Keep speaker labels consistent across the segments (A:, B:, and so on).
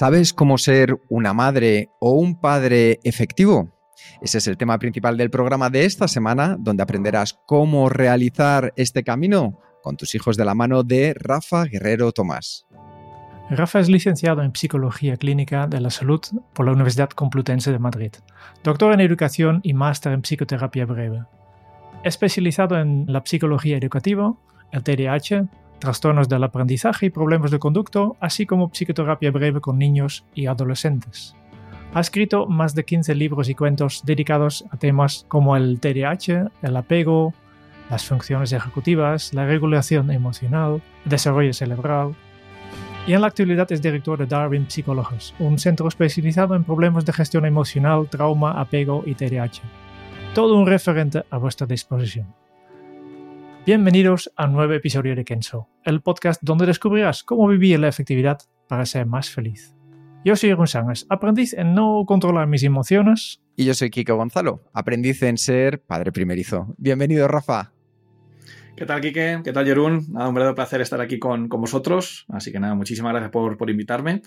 A: ¿Sabes cómo ser una madre o un padre efectivo? Ese es el tema principal del programa de esta semana, donde aprenderás cómo realizar este camino con tus hijos de la mano de Rafa Guerrero Tomás.
B: Rafa es licenciado en Psicología Clínica de la Salud por la Universidad Complutense de Madrid, doctor en Educación y máster en Psicoterapia Breve. Especializado en la psicología educativa, el TDAH, trastornos del aprendizaje y problemas de conducto, así como psicoterapia breve con niños y adolescentes. Ha escrito más de 15 libros y cuentos dedicados a temas como el TDAH, el apego, las funciones ejecutivas, la regulación emocional, desarrollo cerebral. Y en la actualidad es director de Darwin Psicólogos, un centro especializado en problemas de gestión emocional, trauma, apego y TDAH. Todo un referente a vuestra disposición. Bienvenidos a un nuevo episodio de Kenso, el podcast donde descubrirás cómo vivir la efectividad para ser más feliz. Yo soy Jeroen Sánchez, aprendiz en no controlar mis emociones.
A: Y yo soy Kiko Gonzalo, aprendiz en ser padre primerizo. Bienvenido, Rafa.
C: ¿Qué tal, Kike? ¿Qué tal, Jerún? Nada, un verdadero placer estar aquí con, con, vosotros. Así que nada, muchísimas gracias por, por invitarme.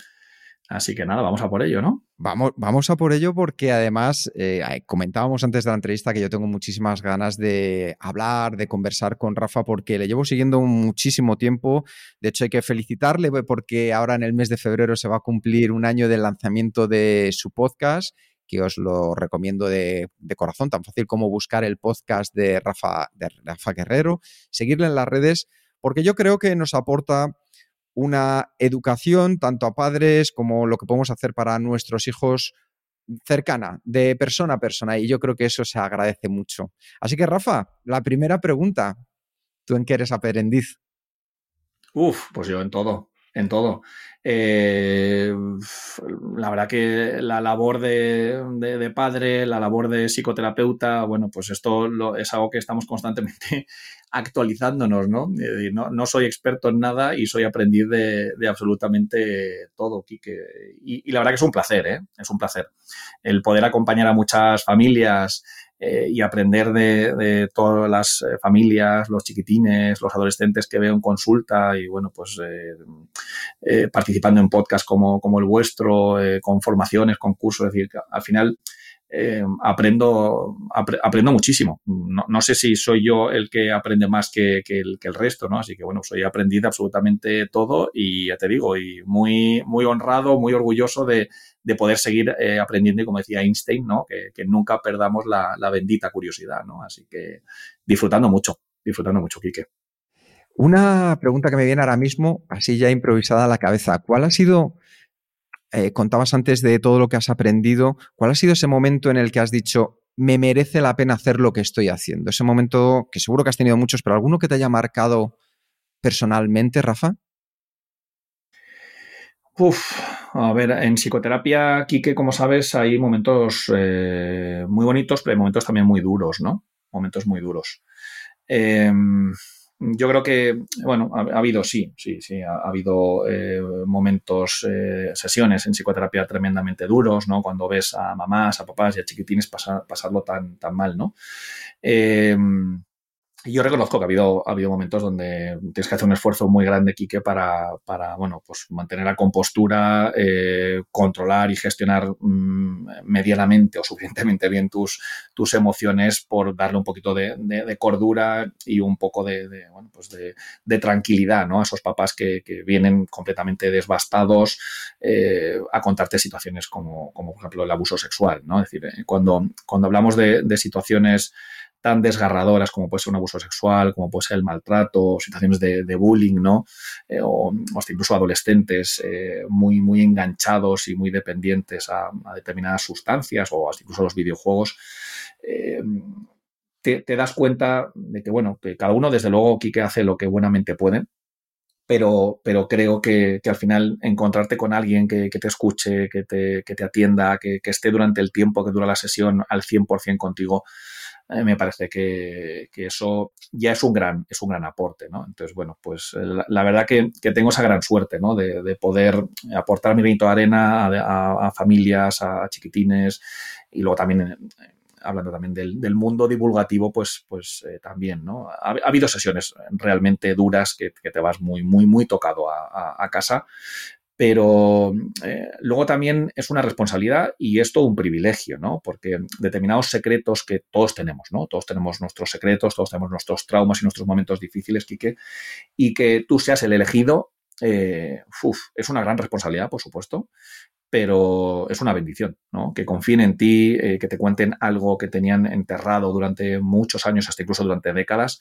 C: Así que nada, vamos a por ello, ¿no?
A: Vamos, vamos a por ello porque además eh, comentábamos antes de la entrevista que yo tengo muchísimas ganas de hablar, de conversar con Rafa porque le llevo siguiendo muchísimo tiempo. De hecho, hay que felicitarle porque ahora en el mes de febrero se va a cumplir un año del lanzamiento de su podcast que os lo recomiendo de, de, corazón, tan fácil como buscar el podcast de Rafa, de Rafa Guerrero, seguirle en las redes, porque yo creo que nos aporta una educación tanto a padres como lo que podemos hacer para nuestros hijos cercana, de persona a persona, y yo creo que eso se agradece mucho. Así que, Rafa, la primera pregunta, ¿tú en qué eres aprendiz?
C: Uf, pues yo en todo, en todo. Eh, la verdad que la labor de, de, padre, la labor de psicoterapeuta, bueno, pues esto lo, es algo que estamos constantemente actualizándonos, ¿no? ¿no? ¿no? soy experto en nada y soy aprendiz de, de absolutamente todo, Kike. Y, y, la verdad que es un placer, ¿eh? Es un placer. El poder acompañar a muchas familias eh, y aprender de, de, todas las eh, familias, los chiquitines, los adolescentes que veo en consulta y, bueno, pues eh, eh participando en podcasts como, como el vuestro, eh, con formaciones, con cursos, es decir, al final eh, aprendo, ap aprendo muchísimo. No, no, sé si soy yo el que aprende más que, que, el, resto, ¿no? Así que bueno, soy aprendiz absolutamente todo y ya te digo, y muy, muy honrado, muy orgulloso de, de poder seguir eh, aprendiendo y como decía Einstein, ¿no? Que, que nunca perdamos la, la, bendita curiosidad, ¿no? Así que disfrutando mucho, disfrutando mucho, Quique.
A: Una pregunta que me viene ahora mismo, así ya improvisada a la cabeza. ¿Cuál ha sido eh, contabas antes de todo lo que has aprendido, ¿cuál ha sido ese momento en el que has dicho, me merece la pena hacer lo que estoy haciendo? Ese momento que seguro que has tenido muchos, pero alguno que te haya marcado personalmente, Rafa?
C: Uf, a ver, en psicoterapia, Quique, como sabes, hay momentos eh, muy bonitos, pero hay momentos también muy duros, ¿no? Momentos muy duros. Eh, yo creo que, bueno, ha, ha, habido, sí, sí, sí, ha, ha habido eh, momentos, eh, sesiones en psicoterapia tremendamente duros, ¿no? Cuando ves a mamás, a papás y a chiquitines pasar, pasarlo tan, tan mal, ¿no? Eh, yo reconozco que ha habido, ha habido momentos donde tienes que hacer un esfuerzo muy grande, Quique, para, para bueno, pues mantener la compostura, eh, controlar y gestionar mmm, medianamente o suficientemente bien tus, tus emociones por darle un poquito de, de, cordura y un poco de, bueno, pues de, tranquilidad ¿no? a esos papás que, que vienen completamente desbastados eh, a contarte situaciones como, como, por ejemplo, el abuso sexual. ¿no? Es decir, eh, cuando, cuando hablamos de situaciones tan desgarradoras como puede ser un abuso sexual, como puede ser el maltrato, situaciones de, bullying, ¿no? Eh, o, hasta incluso adolescentes eh, muy, muy enganchados y muy dependientes a, determinadas sustancias o hasta incluso los videojuegos. Eh, te, das cuenta de que, bueno, que cada uno, desde luego, Quique hace lo que buenamente puede, pero, pero creo que, al final encontrarte con alguien que, te escuche, que te, que te atienda, que, esté durante el tiempo que dura la sesión al 100% contigo, eh, me parece que, eso ya es un gran, es un gran aporte, ¿no? Entonces, bueno, pues la, verdad que, tengo esa gran suerte, ¿no? De, poder aportar mi granito de arena a, familias, a, chiquitines y luego también hablando también del, mundo divulgativo, pues, pues eh, también, ¿no? Ha, habido sesiones realmente duras que, te vas muy, muy, muy tocado a, casa, pero eh, luego también es una responsabilidad y es todo un privilegio, ¿no? Porque determinados secretos que todos tenemos, ¿no? Todos tenemos nuestros secretos, todos tenemos nuestros traumas y nuestros momentos difíciles, Quique, y que tú seas el elegido, eh, es una gran responsabilidad, por supuesto, pero es una bendición, ¿no? Que confíen en ti, eh, que te cuenten algo que tenían enterrado durante muchos años, hasta incluso durante décadas,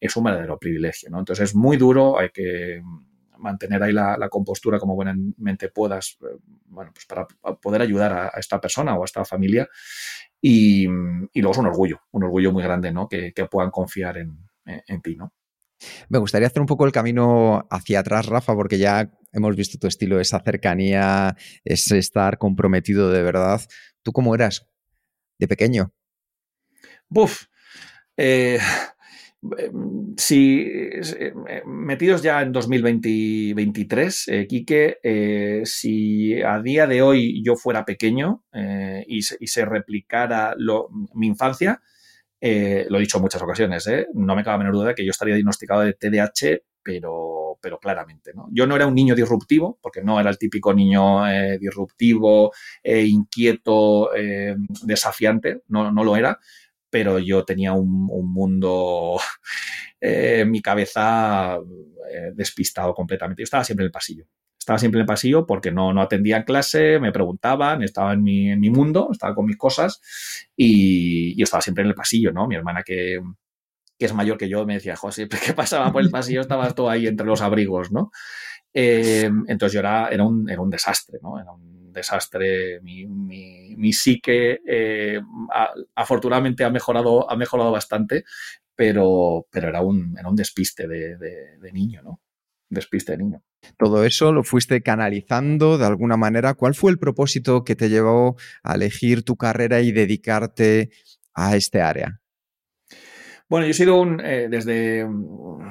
C: es un verdadero privilegio, ¿no? Entonces es muy duro, hay que mantener ahí la, compostura como buenamente puedas, eh, bueno, pues para poder ayudar a, esta persona o a esta familia. Y, luego es un orgullo, un orgullo muy grande, ¿no? Que, puedan confiar en, en ti, ¿no?
A: Me gustaría hacer un poco el camino hacia atrás, Rafa, porque ya hemos visto tu estilo, esa cercanía, ese estar comprometido de verdad. ¿Tú cómo eras de pequeño?
C: Buf. Eh, si eh, metidos ya en 2023, eh, Quique, eh, si a día de hoy yo fuera pequeño y, se, replicara mi infancia, lo he dicho en muchas ocasiones, no me cabe menor duda que yo estaría diagnosticado de TDAH, pero, pero claramente. ¿no? Yo no era un niño disruptivo, porque no era el típico niño eh, disruptivo, eh, inquieto, eh, desafiante, no, no, lo era, pero yo tenía un, mundo en mi cabeza despistado completamente. Yo estaba siempre en el pasillo. Estaba siempre en el pasillo porque no, no atendía en clase, me preguntaban, estaba en mi, en mi mundo, estaba con mis cosas y yo estaba siempre en el pasillo, ¿no? Mi hermana que, que es mayor que yo, me decía, José, que pasaba por el pasillo estabas tú ahí entre los abrigos, ¿no? Em, entonces yo era, era, un, era un desastre, ¿no? Desastre. Mi, psique eh, afortunadamente ha mejorado, ha mejorado bastante, pero, pero era, un, era un despiste de, de niño, ¿no? Despiste de niño.
A: Todo eso lo fuiste canalizando de alguna manera. ¿Cuál fue el propósito que te llevó a elegir tu carrera y dedicarte a este área?
C: Bueno, yo he sido un, eh, desde, bueno,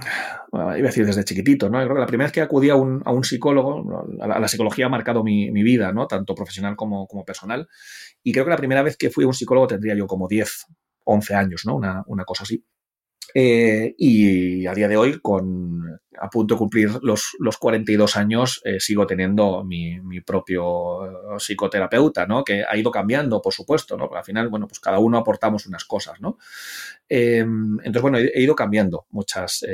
C: iba a decir desde chiquitito, ¿no? creo que la primera vez que acudí a un, a un psicólogo, a la, psicología ha marcado mi, mi, vida, ¿no? Tanto profesional como, como, personal. Y creo que la primera vez que fui a un psicólogo tendría yo como 10, 11 años, ¿no? Una, una cosa así. Eh, y a día de hoy, con, a punto de cumplir los, los 42 años, eh, sigo teniendo mi, mi, propio eh, psicoterapeuta, ¿no? Que ha ido cambiando, por supuesto, ¿no? Porque al final, bueno, pues cada uno aportamos unas cosas, ¿no? entonces, bueno, he, ido cambiando muchas,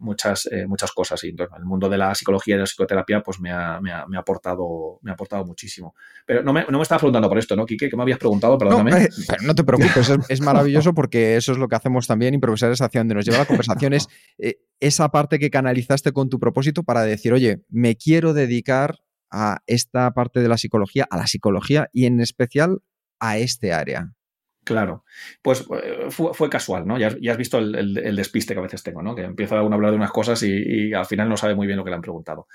C: muchas, eh, muchas cosas. Y entonces, el mundo de la psicología y de la psicoterapia pues me ha, me ha, me ha aportado, me ha aportado muchísimo. Pero no me, no me estabas preguntando por esto, ¿no, Quique? ¿Qué me habías preguntado? Perdóname.
A: No, eh, no te preocupes, es, maravilloso porque eso es lo que hacemos también, improvisar hacia donde nos lleva la conversación, es eh, esa parte que canalizaste con tu propósito para decir, oye, me quiero dedicar a esta parte de la psicología, a la psicología y en especial a este área.
C: Claro, pues eh, fue, casual, ¿no? Ya, has visto el, despiste que a veces tengo, ¿no? Que empieza a hablar de unas cosas y, al final no sabe muy bien lo que le han preguntado.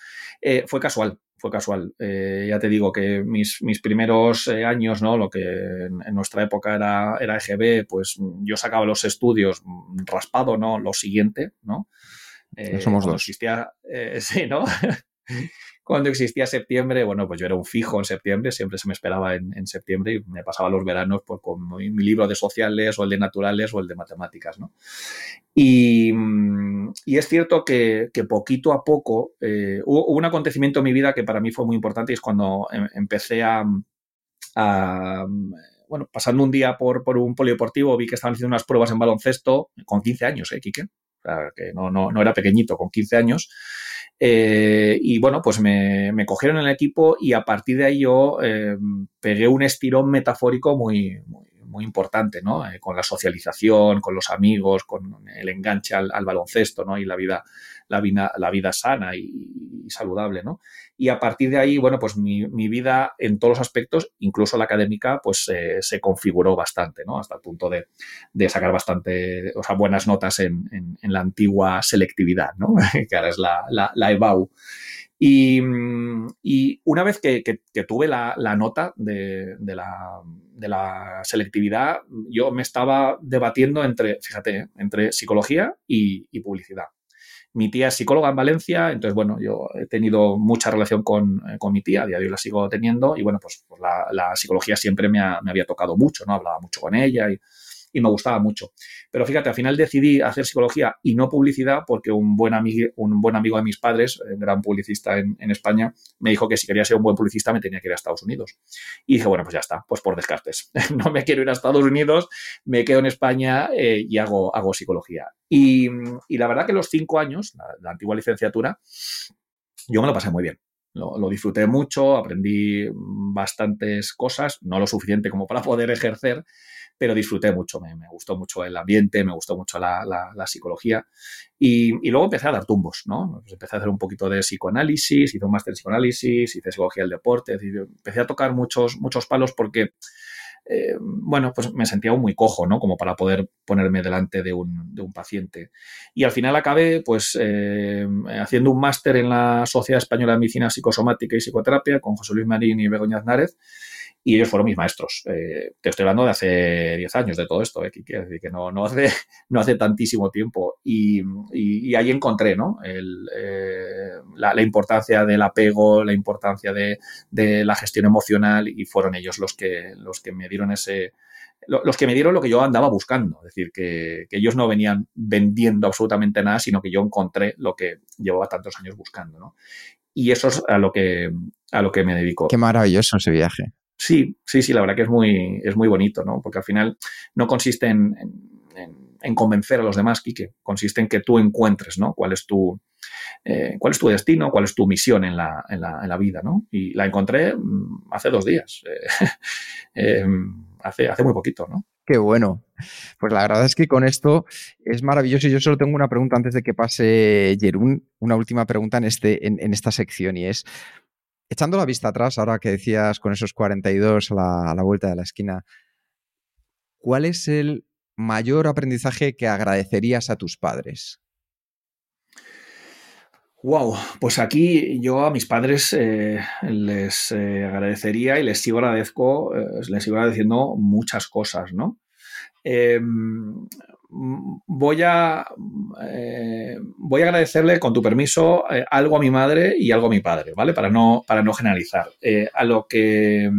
C: Eh, fue casual, fue casual. Eh, ya te digo que mis, mis primeros años, ¿no? Lo que en, nuestra época era, era EGB, pues yo sacaba los estudios raspado, ¿no? Lo siguiente, ¿no?
A: somos dos.
C: Existía, sí, ¿no? Cuando existía septiembre, bueno, pues yo era un fijo en septiembre, siempre se me esperaba en, septiembre y me pasaba los veranos pues, con mi, libro de sociales o el de naturales o el de matemáticas, ¿no? Y, es cierto que, poquito a poco eh, hubo, un acontecimiento en mi vida que para mí fue muy importante y es cuando em, empecé a, bueno, pasando un día por, por, un polideportivo, vi que estaban haciendo unas pruebas en baloncesto con 15 años, ¿eh, Quique? O sea, que no, no, no era pequeñito, con 15 años. Eh, y bueno, pues me, cogieron en el equipo y a partir de ahí yo eh, pegué un estirón metafórico muy, muy, importante, ¿no? Eh, con la socialización, con los amigos, con el enganche al, baloncesto, ¿no? Y la vida la vida, la vida sana y, saludable, ¿no? Y a partir de ahí, bueno, pues mi, vida en todos los aspectos, incluso la académica, pues se configuró bastante, ¿no? Hasta el punto de, sacar bastante, o sea, buenas notas en, la antigua selectividad, ¿no? que ahora es la, la, EBAU. Y, una vez que, tuve la, nota de, la, selectividad, yo me estaba debatiendo entre, fíjate, ¿eh? entre psicología y, publicidad. Mi tía es psicóloga en Valencia, entonces, bueno, yo he tenido mucha relación con, mi tía, a día de hoy la sigo teniendo, y bueno, pues, pues la, psicología siempre me, me, había tocado mucho, ¿no? Hablaba mucho con ella y, y me gustaba mucho. Pero fíjate, al final decidí hacer psicología y no publicidad porque un buen, amigo, un buen amigo de mis padres, un gran publicista en, España, me dijo que si quería ser un buen publicista me tenía que ir a Estados Unidos. Y dije, bueno, pues ya está, pues por descartes. no me quiero ir a Estados Unidos, me quedo en España eh, y hago, hago psicología. Y, la verdad que los cinco años, la, antigua licenciatura, yo me lo pasé muy bien. Lo, disfruté mucho, aprendí bastantes cosas, no lo suficiente como para poder ejercer, pero disfruté mucho, me, gustó mucho el ambiente, me gustó mucho la, psicología y, luego empecé a dar tumbos, ¿no? Pues empecé a hacer un poquito de psicoanálisis, hice un máster en psicoanálisis, hice psicología del deporte, empecé a tocar muchos, muchos palos porque... Eh, bueno, pues me sentía muy cojo, ¿no? Como para poder ponerme delante de un, paciente. Y al final acabé, pues, eh, haciendo un máster en la Sociedad Española de Medicina Psicosomática y Psicoterapia con José Luis Marín y Begoña Aznárez, y ellos fueron mis maestros. Eh, te estoy hablando de hace 10 años de todo esto, eh, que, decir que no, no, hace, no hace tantísimo tiempo. Y, ahí encontré ¿no? Eh, la, importancia del apego, la importancia de, de, la gestión emocional y fueron ellos los que, los que me dieron ese... Los que me dieron lo que yo andaba buscando, es decir, que, que ellos no venían vendiendo absolutamente nada, sino que yo encontré lo que llevaba tantos años buscando. ¿no? Y eso es a lo que, a lo que me dedico.
A: Qué maravilloso ese viaje.
C: Sí, sí, sí, la verdad que es muy, es muy bonito, ¿no? Porque al final no consiste en, convencer a los demás, Quique, consiste en que tú encuentres, ¿no? Cuál es tu, eh, cuál es tu destino, cuál es tu misión en la, en la, en la vida, ¿no? Y la encontré mm, hace dos días, eh, em, hace, hace muy poquito, ¿no?
A: Qué bueno. Pues la verdad es que con esto es maravilloso. Y yo solo tengo una pregunta antes de que pase Jerún, una última pregunta en, este, en esta sección y es, echando la vista atrás, ahora que decías con esos 42 a la, a la vuelta de la esquina, ¿cuál es el mayor aprendizaje que agradecerías a tus padres?
C: Wow, pues aquí yo a mis padres eh, les eh, agradecería y les sigo agradezco, eh, les sigo agradeciendo muchas cosas, ¿no? Voy a, eh, voy a agradecerle, con tu permiso, eh, algo a mi madre y algo a mi padre, ¿vale? Para no, para no generalizar. Eh, a, lo que,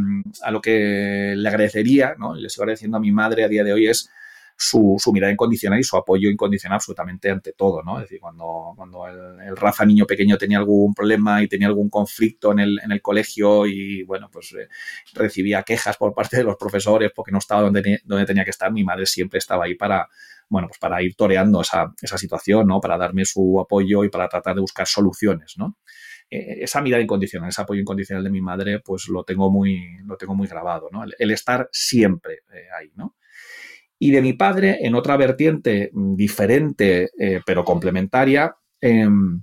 C: a lo que le agradecería, ¿no? Le sigo agradeciendo a mi madre a día de hoy es su, mirada incondicional y su apoyo incondicional absolutamente ante todo, ¿no? Es decir, cuando, cuando el, Rafa niño pequeño tenía algún problema y tenía algún conflicto en el, en el colegio y, bueno, pues recibía quejas por parte de los profesores porque no estaba donde, donde tenía que estar, mi madre siempre estaba ahí para, bueno, pues para ir toreando esa, esa situación, ¿no? Para darme su apoyo y para tratar de buscar soluciones, ¿no? Eh, esa mirada incondicional, ese apoyo incondicional de mi madre, pues lo tengo muy, lo tengo muy grabado, ¿no? El, estar siempre eh, ahí, ¿no? Y de mi padre, en otra vertiente mm, diferente, eh, pero complementaria, em,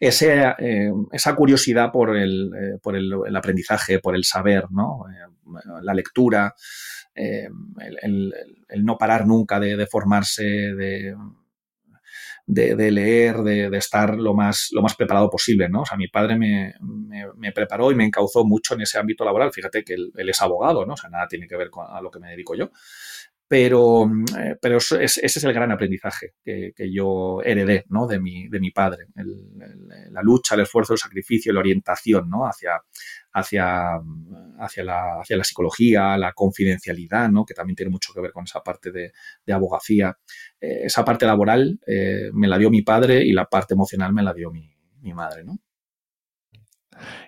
C: em, esa curiosidad por, el, por el, aprendizaje, por el saber, ¿no? La lectura, em, el, no parar nunca de, formarse, de, de, leer, de, estar lo más, lo más preparado posible, ¿no? O sea, mi padre me, me, preparó y me encauzó mucho en ese ámbito laboral. Fíjate que él, es abogado, ¿no? O sea, nada tiene que ver con a lo que me dedico yo. Pero, eh, pero ese es el gran aprendizaje que, yo heredé ¿no? de, mi, de mi padre. la lucha, el esfuerzo, el sacrificio, la orientación ¿no? hacia, hacia, hacia, la, hacia la psicología, la confidencialidad, ¿no? que también tiene mucho que ver con esa parte de, abogacía. Eh, esa parte laboral eh, me la dio mi padre y la parte emocional me la dio mi, mi madre. ¿no?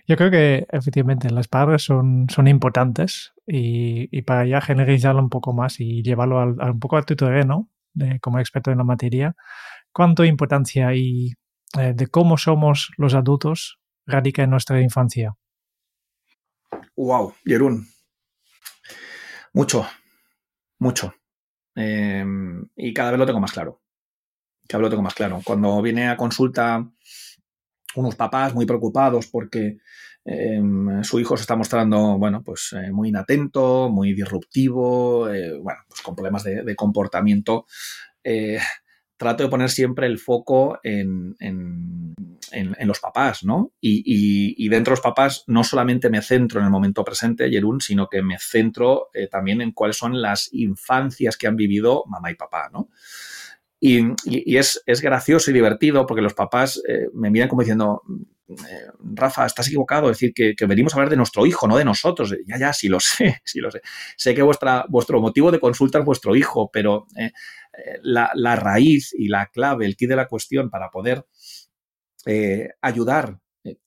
B: Yo creo que efectivamente las palabras son, son importantes y, para ya generalizarlo un poco más y llevarlo al, un poco a tu terreno de, como experto en la materia, ¿cuánto importancia y eh, de cómo somos los adultos radica en nuestra infancia?
C: Wow, Jerún. Mucho, mucho. Em, y cada vez lo tengo más claro. que hablo tengo más claro. Cuando viene a consulta unos papás muy preocupados porque em, su hijo se está mostrando, bueno, pues eh, muy inatento, muy disruptivo, eh, bueno, pues con problemas de, comportamiento. Eh, trato de poner siempre el foco en, los papás, ¿no? Y, dentro de los papás no solamente me centro en el momento presente, Jerún, sino que me centro también en cuáles son las infancias que han vivido mamá y papá, ¿no? Y, es, gracioso y divertido porque los papás eh, me miran como diciendo, eh, Rafa, estás equivocado, es decir, que, venimos a hablar de nuestro hijo, no de nosotros. Ya, ya, sí lo sé, sí lo sé. Sé que vuestro motivo de consulta es vuestro hijo, pero eh, la, raíz y la clave, el kit de la cuestión para poder ayudar,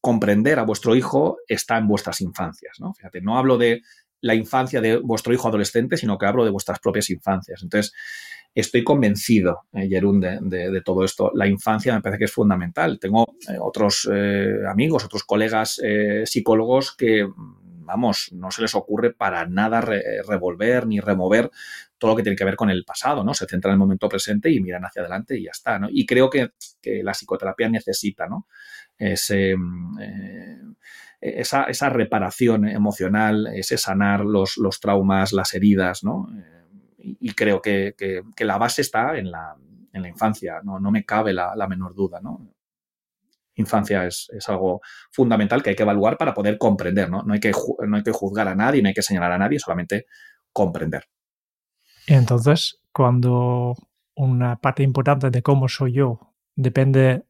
C: comprender a vuestro hijo está en vuestras infancias, ¿no? Fíjate, no hablo de la infancia de vuestro hijo adolescente, sino que hablo de vuestras propias infancias. Entonces, estoy convencido, eh, Jerún, de, todo esto. La infancia me parece que es fundamental. Tengo eh, otros eh, amigos, otros colegas psicólogos que, vamos, no se les ocurre para nada revolver ni remover todo lo que tiene que ver con el pasado, ¿no? Se centran en el momento presente y miran hacia adelante y ya está, ¿no? Y creo que, la psicoterapia necesita, ¿no? Ese, esa, reparación emocional, ese sanar los, los traumas, las heridas, ¿no? y, creo que, la base está en la, infancia, no, me cabe la, menor duda, ¿no? Infancia es, algo fundamental que hay que evaluar para poder comprender, ¿no? No hay, que, no hay que juzgar a nadie, no hay que señalar a nadie, solamente comprender.
B: Y entonces, cuando una parte importante de cómo soy yo depende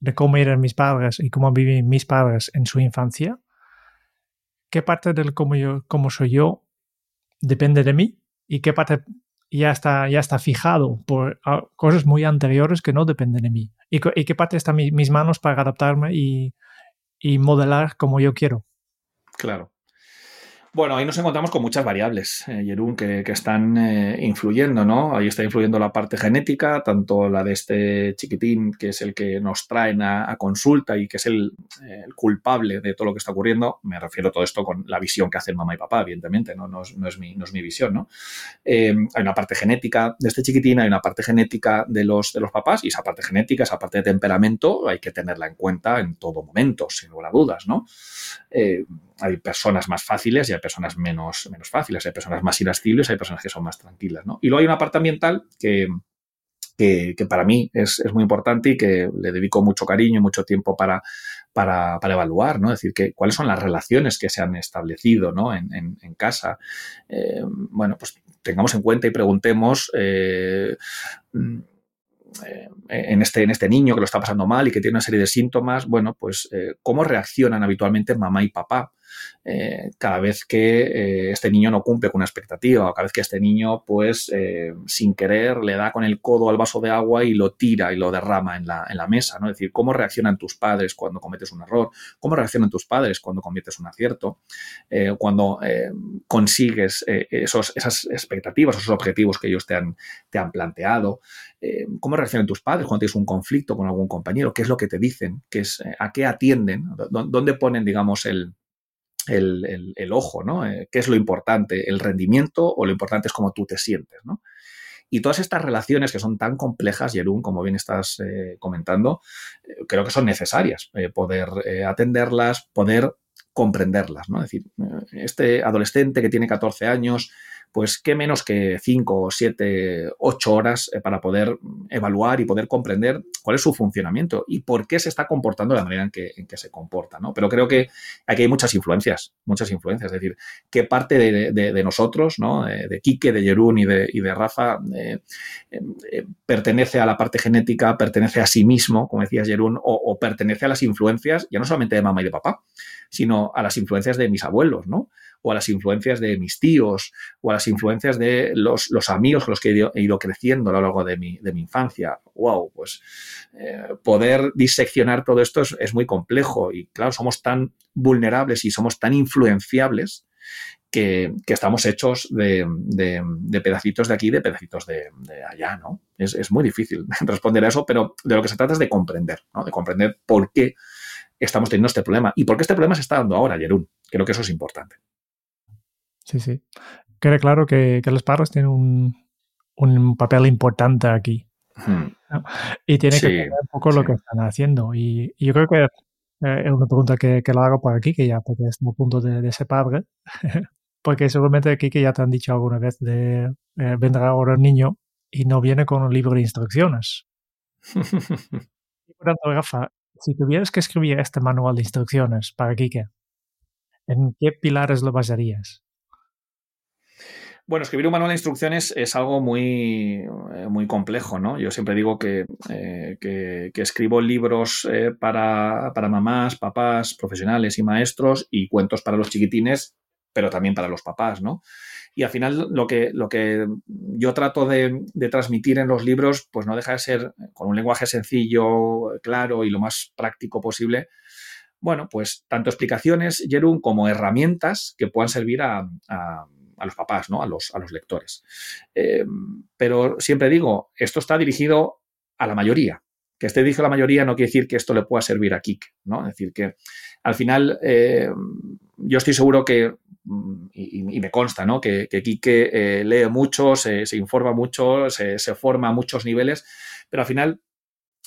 B: de cómo eran mis padres y cómo viven mis padres en su infancia, ¿qué parte del cómo, yo, cómo soy yo depende de mí y qué parte ya está, ya está fijado por ah, cosas muy anteriores que no dependen de mí. Y, qué parte están mis manos para adaptarme y, y modelar como yo quiero.
C: Claro. Bueno, ahí nos encontramos con muchas variables, eh, Jerún, que, están eh, influyendo, ¿no? Ahí está influyendo la parte genética, tanto la de este chiquitín, que es el que nos traen a, consulta y que es el, culpable de todo lo que está ocurriendo. Me refiero a todo esto con la visión que hacen mamá y papá, evidentemente, ¿no? No es, mi, no es mi, visión, ¿no? Eh, hay una parte genética de este chiquitín, hay una parte genética de los, de los papás, y esa parte genética, esa parte de temperamento, hay que tenerla en cuenta en todo momento, sin lugar a dudas, ¿no? Hay personas más fáciles y hay personas menos, menos fáciles, hay personas más irascibles, hay personas que son más tranquilas, ¿no? Y luego hay una parte ambiental que, que, para mí es, muy importante y que le dedico mucho cariño y mucho tiempo para, para, evaluar, ¿no? Es decir, que, cuáles son las relaciones que se han establecido, ¿no? En, casa. Eh, bueno, pues tengamos en cuenta y preguntemos... Eh, eh, en, este, en este niño que lo está pasando mal y que tiene una serie de síntomas, bueno, pues cómo reaccionan habitualmente mamá y papá eh, cada vez que eh, este niño no cumple con una expectativa o cada vez que este niño, pues, eh, sin querer, le da con el codo al vaso de agua y lo tira y lo derrama en la, en la mesa, ¿no? Es decir, cómo reaccionan tus padres cuando cometes un error, cómo reaccionan tus padres cuando cometes un acierto, cuando consigues esos, esas expectativas, esos objetivos que ellos te han, te han planteado, cómo reaccionan tus padres cuando tienes un conflicto con algún compañero, qué es lo que te dicen, ¿Qué es, a qué atienden, dónde ponen, digamos, el, el, ojo, ¿no? Eh, ¿Qué es lo importante? ¿El rendimiento o lo importante es cómo tú te sientes, ¿no? Y todas estas relaciones que son tan complejas, Jerún, como bien estás eh, comentando, eh, creo que son necesarias poder atenderlas, poder comprenderlas, ¿no? Es decir, este adolescente que tiene 14 años, pues qué menos que 5, 7, 8 horas eh, para poder evaluar y poder comprender cuál es su funcionamiento y por qué se está comportando de la manera en que, se comporta. ¿no? Pero creo que aquí hay muchas influencias, muchas influencias. Es decir, qué parte de, nosotros, ¿no? de Quique, de Jerún y de, Rafa, eh, eh, pertenece a la parte genética, pertenece a sí mismo, como decías Jerún, o, o pertenece a las influencias, ya no solamente de mamá y de papá, sino a las influencias de mis abuelos, ¿no? O a las influencias de mis tíos, o a las influencias de los, amigos con los que he ido, creciendo a lo largo de mi, infancia. ¡Wow! Pues eh, poder diseccionar todo esto es, muy complejo y claro, somos tan vulnerables y somos tan influenciables que, estamos hechos de, pedacitos de aquí, de pedacitos de, allá, ¿no? Es, muy difícil responder a eso, pero de lo que se trata es de comprender, ¿no? De comprender por qué estamos teniendo este problema y por qué este problema se está dando ahora, Jerún. Creo que eso es importante.
B: Sí, sí. Queda claro que, los padres tienen un, papel importante aquí. Y tiene que ver un poco lo que están haciendo. Y, yo creo que eh, es una pregunta que, que la hago por aquí, que ya porque es un punto de, de ese padre. porque seguramente aquí que ya te han dicho alguna vez de eh, vendrá ahora un niño y no viene con un libro de instrucciones. y por tanto, Rafa, si tuvieras que escribir este manual de instrucciones para Kike, ¿en qué pilares lo basarías?
C: Bueno, escribir un manual de instrucciones es algo muy, eh, muy complejo, ¿no? Yo siempre digo que, eh, que, escribo libros eh, para, para, mamás, papás, profesionales y maestros y cuentos para los chiquitines, pero también para los papás, ¿no? Y al final lo que, lo que yo trato de, de, transmitir en los libros, pues no deja de ser con un lenguaje sencillo, claro y lo más práctico posible, bueno, pues tanto explicaciones, Jerún, como herramientas que puedan servir a los papás, ¿no? a, los, a los lectores. Eh, pero siempre digo, esto está dirigido a la mayoría. Que esté dirigido a la mayoría no quiere decir que esto le pueda servir a Kik, ¿no? Es decir, que al final eh, yo estoy seguro que, y, me consta, ¿no? Que, que eh, lee mucho, se, informa mucho, se forma a muchos niveles, pero al final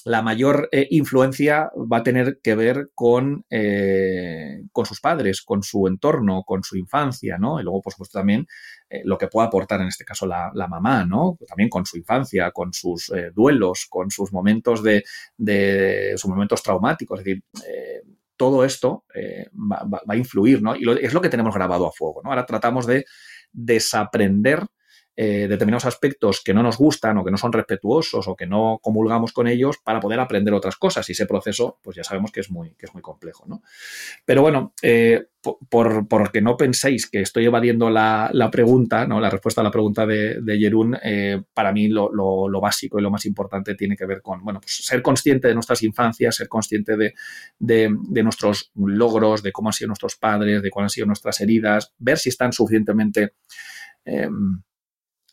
C: la mayor eh, influencia va a tener que ver con, eh, con sus padres, con su entorno, con su infancia, ¿no? Y luego, por supuesto, también eh, lo que pueda aportar en este caso la, mamá, ¿no? También con su infancia, con sus duelos, con sus momentos de, de, sus momentos traumáticos. Es decir, todo esto va, a influir, ¿no? Y es lo que tenemos grabado a fuego, ¿no? Ahora tratamos de desaprender eh, determinados aspectos que no nos gustan o que no son respetuosos o que no comulgamos con ellos para poder aprender otras cosas. Y ese proceso, pues ya sabemos que es muy, que es muy complejo. ¿no? Pero bueno, eh, por, que no penséis que estoy evadiendo la, pregunta, ¿no? la respuesta a la pregunta de, de Jerún, eh, para mí lo, básico y lo más importante tiene que ver con bueno, pues ser consciente de nuestras infancias, ser consciente de, de nuestros logros, de cómo han sido nuestros padres, de cuáles han sido nuestras heridas, ver si están suficientemente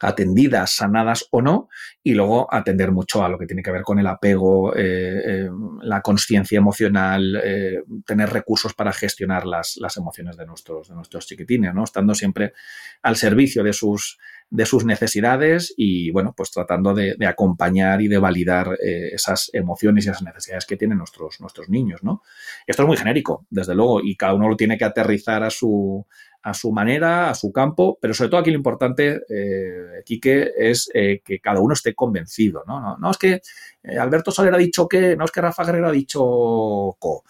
C: atendidas, sanadas o no, y luego atender mucho a lo que tiene que ver con el apego, eh, eh, la conciencia emocional, eh, tener recursos para gestionar las, las, emociones de nuestros, de nuestros chiquitines, ¿no? Estando siempre al servicio de sus, de sus necesidades y, bueno, pues tratando de, acompañar y de validar esas emociones y esas necesidades que tienen nuestros, nuestros niños, ¿no? Esto es muy genérico, desde luego, y cada uno lo tiene que aterrizar a su, a su manera, a su campo, pero sobre todo aquí lo importante, eh, Quique, es eh, que cada uno esté convencido. No, no, es que eh, Alberto Soler ha dicho que, no es que Rafa Guerrero ha dicho co.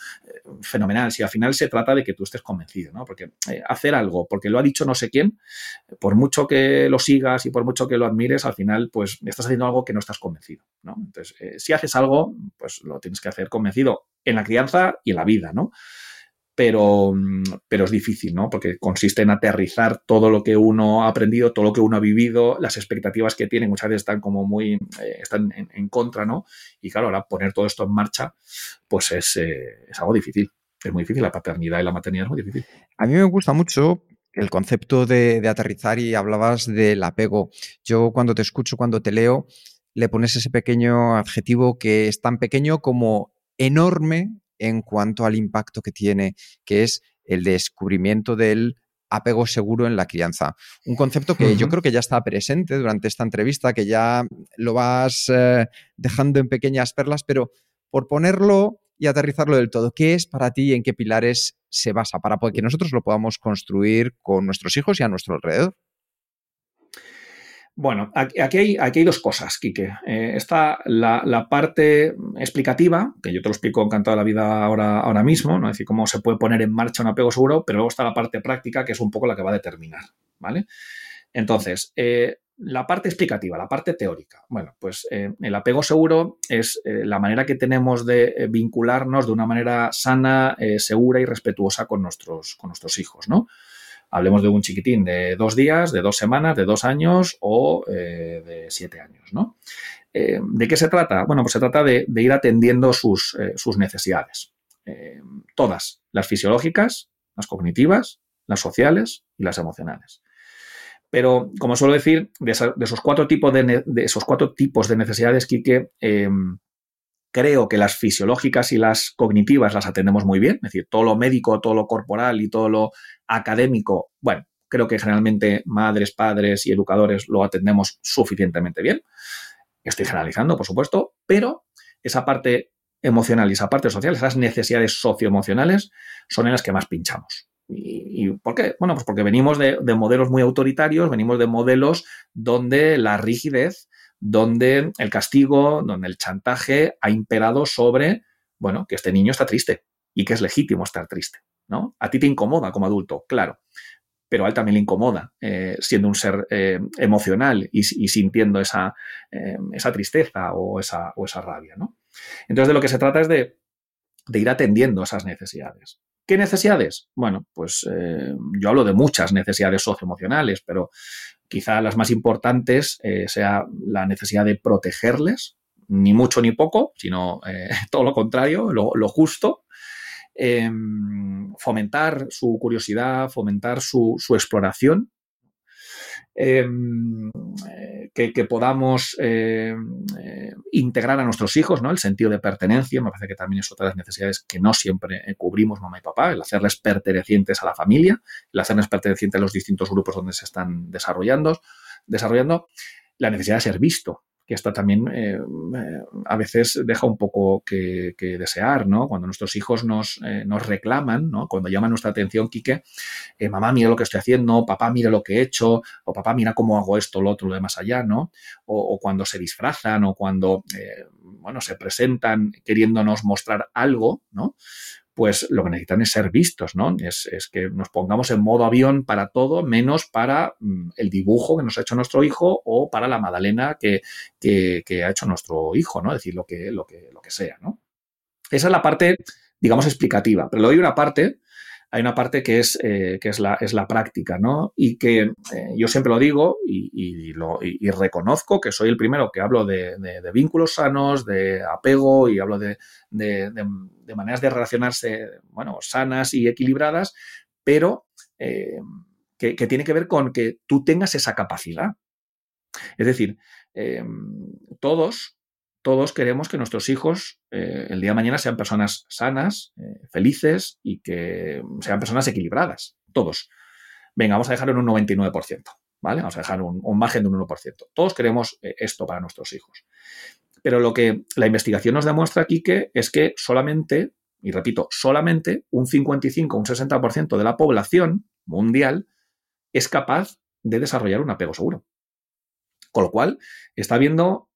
C: Fenomenal, si al final se trata de que tú estés convencido, ¿no? Porque hacer algo, porque lo ha dicho no sé quién, por mucho que lo sigas y por mucho que lo admires, al final, pues estás haciendo algo que no estás convencido, ¿no? Entonces, si haces algo, pues lo tienes que hacer convencido en la crianza y en la vida, ¿no? Pero, pero es difícil, ¿no? Porque consiste en aterrizar todo lo que uno ha aprendido, todo lo que uno ha vivido, las expectativas que tiene muchas veces están como muy, eh, están en, contra, ¿no? Y claro, ahora poner todo esto en marcha, pues es, eh, es algo difícil. Es muy difícil, la paternidad y la maternidad es muy difícil.
A: A mí me gusta mucho el concepto de, de aterrizar y hablabas del apego. Yo cuando te escucho, cuando te leo, le pones ese pequeño adjetivo que es tan pequeño como enorme en cuanto al impacto que tiene, que es el descubrimiento del apego seguro en la crianza. Un concepto que yo creo que ya está presente durante esta entrevista, que ya lo vas eh, dejando en pequeñas perlas, pero por ponerlo y aterrizarlo del todo, ¿qué es para ti y en qué pilares se basa para que nosotros lo podamos construir con nuestros hijos y a nuestro alrededor?
C: Bueno, aquí hay, aquí hay dos cosas, Quique. Eh, está la, parte explicativa, que yo te lo explico encantado de la vida ahora, ahora mismo, ¿no? es decir, cómo se puede poner en marcha un apego seguro, pero luego está la parte práctica, que es un poco la que va a determinar, ¿vale? Entonces, eh, la parte explicativa, la parte teórica. Bueno, pues eh, el apego seguro es la manera que tenemos de vincularnos de una manera sana, segura y respetuosa con nuestros, con nuestros hijos, ¿no? Hablemos de un chiquitín de dos días, de dos semanas, de dos años o eh, de siete años, ¿no? Eh, ¿De qué se trata? Bueno, pues se trata de, ir atendiendo sus, eh, necesidades. todas, las fisiológicas, las cognitivas, las sociales y las emocionales. Pero, como suelo decir, de, esos, cuatro tipos de, esos cuatro tipos de necesidades, Quique, creo que las fisiológicas y las cognitivas las atendemos muy bien, es decir, todo lo médico, todo lo corporal y todo lo académico, bueno, creo que generalmente madres, padres y educadores lo atendemos suficientemente bien. Estoy generalizando, por supuesto, Pero esa parte emocional y esa parte social, esas necesidades socioemocionales, son en las que más pinchamos. ¿Y, por qué? Bueno, pues porque venimos de, modelos muy autoritarios, venimos de modelos donde la rigidez, donde el castigo, donde el chantaje ha imperado sobre, bueno, que este niño está triste y que es legítimo estar triste, ¿no? A ti te incomoda como adulto, claro, pero a él también le incomoda, eh, siendo un ser eh, emocional y, sintiendo esa, eh, esa tristeza o esa, o esa rabia, ¿no? Entonces, de lo que se trata es de, ir atendiendo esas necesidades. ¿Qué necesidades? Bueno, pues yo hablo de muchas necesidades socioemocionales, pero quizá las más importantes eh, sea la necesidad de protegerles, ni mucho ni poco, sino eh, todo lo contrario, lo, justo, em, fomentar su curiosidad, fomentar su, exploración, eh, que, podamos em, eh, integrar a nuestros hijos, ¿no? El sentido de pertenencia, me parece que también es otra de las necesidades que no siempre cubrimos mamá y papá, el hacerles pertenecientes a la familia, el hacerles pertenecientes a los distintos grupos donde se están desarrollando, desarrollando la necesidad de ser visto, que esto también eh, eh, a veces deja un poco que, desear, ¿no? Cuando nuestros hijos nos, eh, nos, reclaman, ¿no? Cuando llaman nuestra atención, Quique, mamá, mira lo que estoy haciendo, papá, mira lo que he hecho, o papá, mira cómo hago esto, lo otro, lo de más allá, ¿no? O, o cuando se disfrazan o cuando, bueno, se presentan queriéndonos mostrar algo, ¿no? Pues lo que necesitan es ser vistos, ¿no? Es, que nos pongamos en modo avión para todo, menos para mm, el dibujo que nos ha hecho nuestro hijo o para la magdalena que, ha hecho nuestro hijo, ¿no? Es decir, lo que, lo que, lo que sea, ¿no? Esa es la parte, digamos, explicativa. Pero luego hay una parte hay una parte que es, eh, que es, la, es la práctica, ¿no? Y que eh, yo siempre lo digo y, lo, reconozco que soy el primero que hablo de, vínculos sanos, de apego y hablo de, maneras de relacionarse, bueno, sanas y equilibradas, pero eh, que, tiene que ver con que tú tengas esa capacidad. Es decir, todos todos queremos que nuestros hijos eh, el día de mañana sean personas sanas, eh, felices y que sean personas equilibradas. Todos. Venga, vamos a dejarlo en un 99%, ¿vale? Vamos a dejar un, margen de un 1%. Todos queremos eh, esto para nuestros hijos. Pero lo que la investigación nos demuestra aquí que es que solamente, y repito, solamente un 55, un 60% de la población mundial es capaz de desarrollar un apego seguro. Con lo cual, está habiendo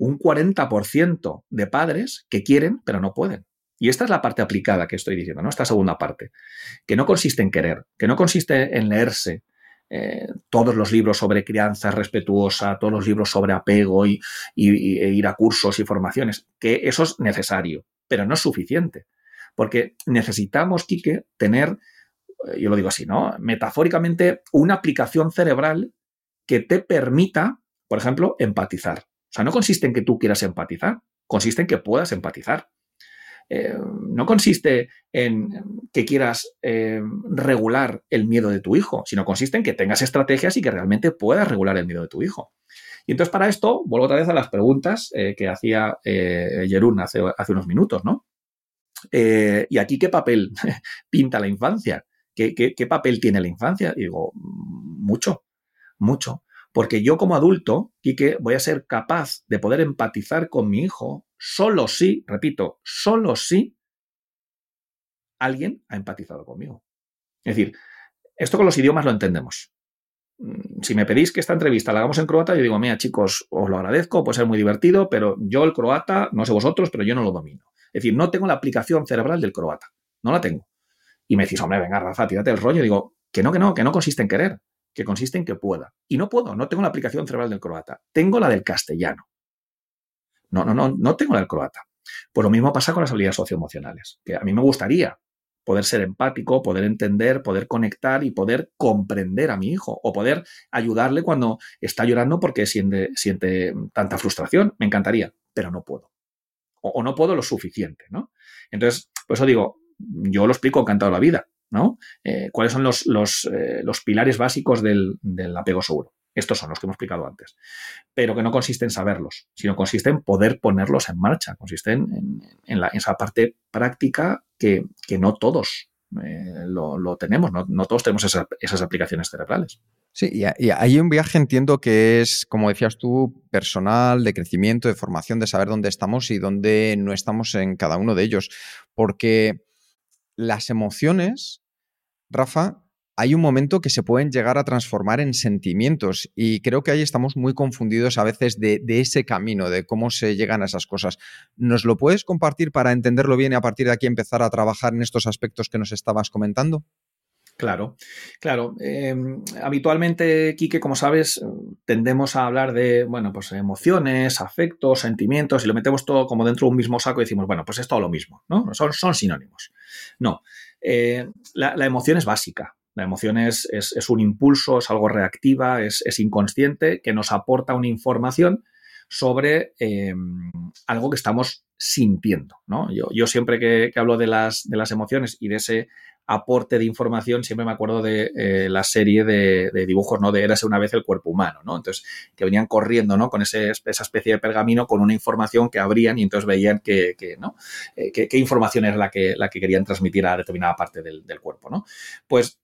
C: un 40% de padres que quieren pero no pueden. Y esta es la parte aplicada que estoy diciendo, ¿no? Esta segunda parte, que no consiste en querer, que no consiste en leerse eh, todos los libros sobre crianza respetuosa, todos los libros sobre apego y, e ir a cursos y formaciones, que eso es necesario, pero no es suficiente. Porque necesitamos, Quique, tener, eh, yo lo digo así, ¿no? Metafóricamente, una aplicación cerebral que te permita, por ejemplo, empatizar. O sea, no consiste en que tú quieras empatizar, consiste en que puedas empatizar. Eh, no consiste en que quieras eh, regular el miedo de tu hijo, sino consiste en que tengas estrategias y que realmente puedas regular el miedo de tu hijo. Y entonces para esto vuelvo otra vez a las preguntas eh, que hacía Jerún hace, hace, unos minutos, ¿no? ¿Y aquí qué papel pinta la infancia? ¿Qué, papel tiene la infancia? Y digo, mucho, mucho. Porque yo como adulto, Quique, voy a ser capaz de poder empatizar con mi hijo solo si, repito, solo si alguien ha empatizado conmigo. Es decir, esto con los idiomas lo entendemos. Mm, si me pedís que esta entrevista la hagamos en croata, yo digo, mira chicos, os lo agradezco, puede ser muy divertido, pero yo el croata, no sé vosotros, pero yo no lo domino. Es decir, no tengo la aplicación cerebral del croata. No la tengo. Y me decís, hombre, venga, Rafa, tírate el rollo. digo, que no, que no, que no consiste en querer que consiste en que pueda. Y no puedo, no tengo la aplicación cerebral del croata, tengo la del castellano. No, no, no, no tengo la del croata. Pues lo mismo pasa con las habilidades socioemocionales, que a mí me gustaría poder ser empático, poder entender, poder conectar y poder comprender a mi hijo o poder ayudarle cuando está llorando porque siente, siente tanta frustración. Me encantaría, pero no puedo. O, no puedo lo suficiente, ¿no? Entonces, por eso digo, yo lo explico encantado la vida. ¿No? Eh, ¿Cuáles son los, eh, pilares básicos del, apego seguro? Estos son los que hemos explicado antes. Pero que no consiste en saberlos, sino consiste en poder ponerlos en marcha, consiste en, esa parte práctica que, no todos eh, lo, tenemos, no, todos tenemos esas aplicaciones cerebrales.
A: Sí, y, hay un viaje entiendo que es, como decías tú, personal, de crecimiento, de formación, de saber dónde estamos y dónde no estamos en cada uno de ellos. Porque las emociones, Rafa, hay un momento que se pueden llegar a transformar en sentimientos y creo que ahí estamos muy confundidos a veces de, ese camino, de cómo se llegan a esas cosas. ¿Nos lo puedes compartir para entenderlo bien y a partir de aquí empezar a trabajar en estos aspectos que nos estabas comentando?
C: Claro, claro. Em, habitualmente, Quique, como sabes, tendemos a hablar de, bueno, pues emociones, afectos, sentimientos, y lo metemos todo como dentro de un mismo saco y decimos, bueno, pues es todo lo mismo, ¿no? Son, son sinónimos. No, eh, la, emoción es básica. La emoción es, un impulso, es algo reactiva, es, inconsciente, que nos aporta una información sobre em, algo que estamos sintiendo. ¿no? Yo, siempre que, hablo de las, de las emociones y de ese aporte de información, siempre me acuerdo de eh, la serie de, dibujos, ¿no? De Érase una vez el cuerpo humano, ¿no? Entonces, que venían corriendo, ¿no? Con ese, esa especie de pergamino con una información que abrían y entonces veían que, ¿no? Eh, qué información era la que, la que querían transmitir a determinada parte del, del cuerpo, ¿no? Pues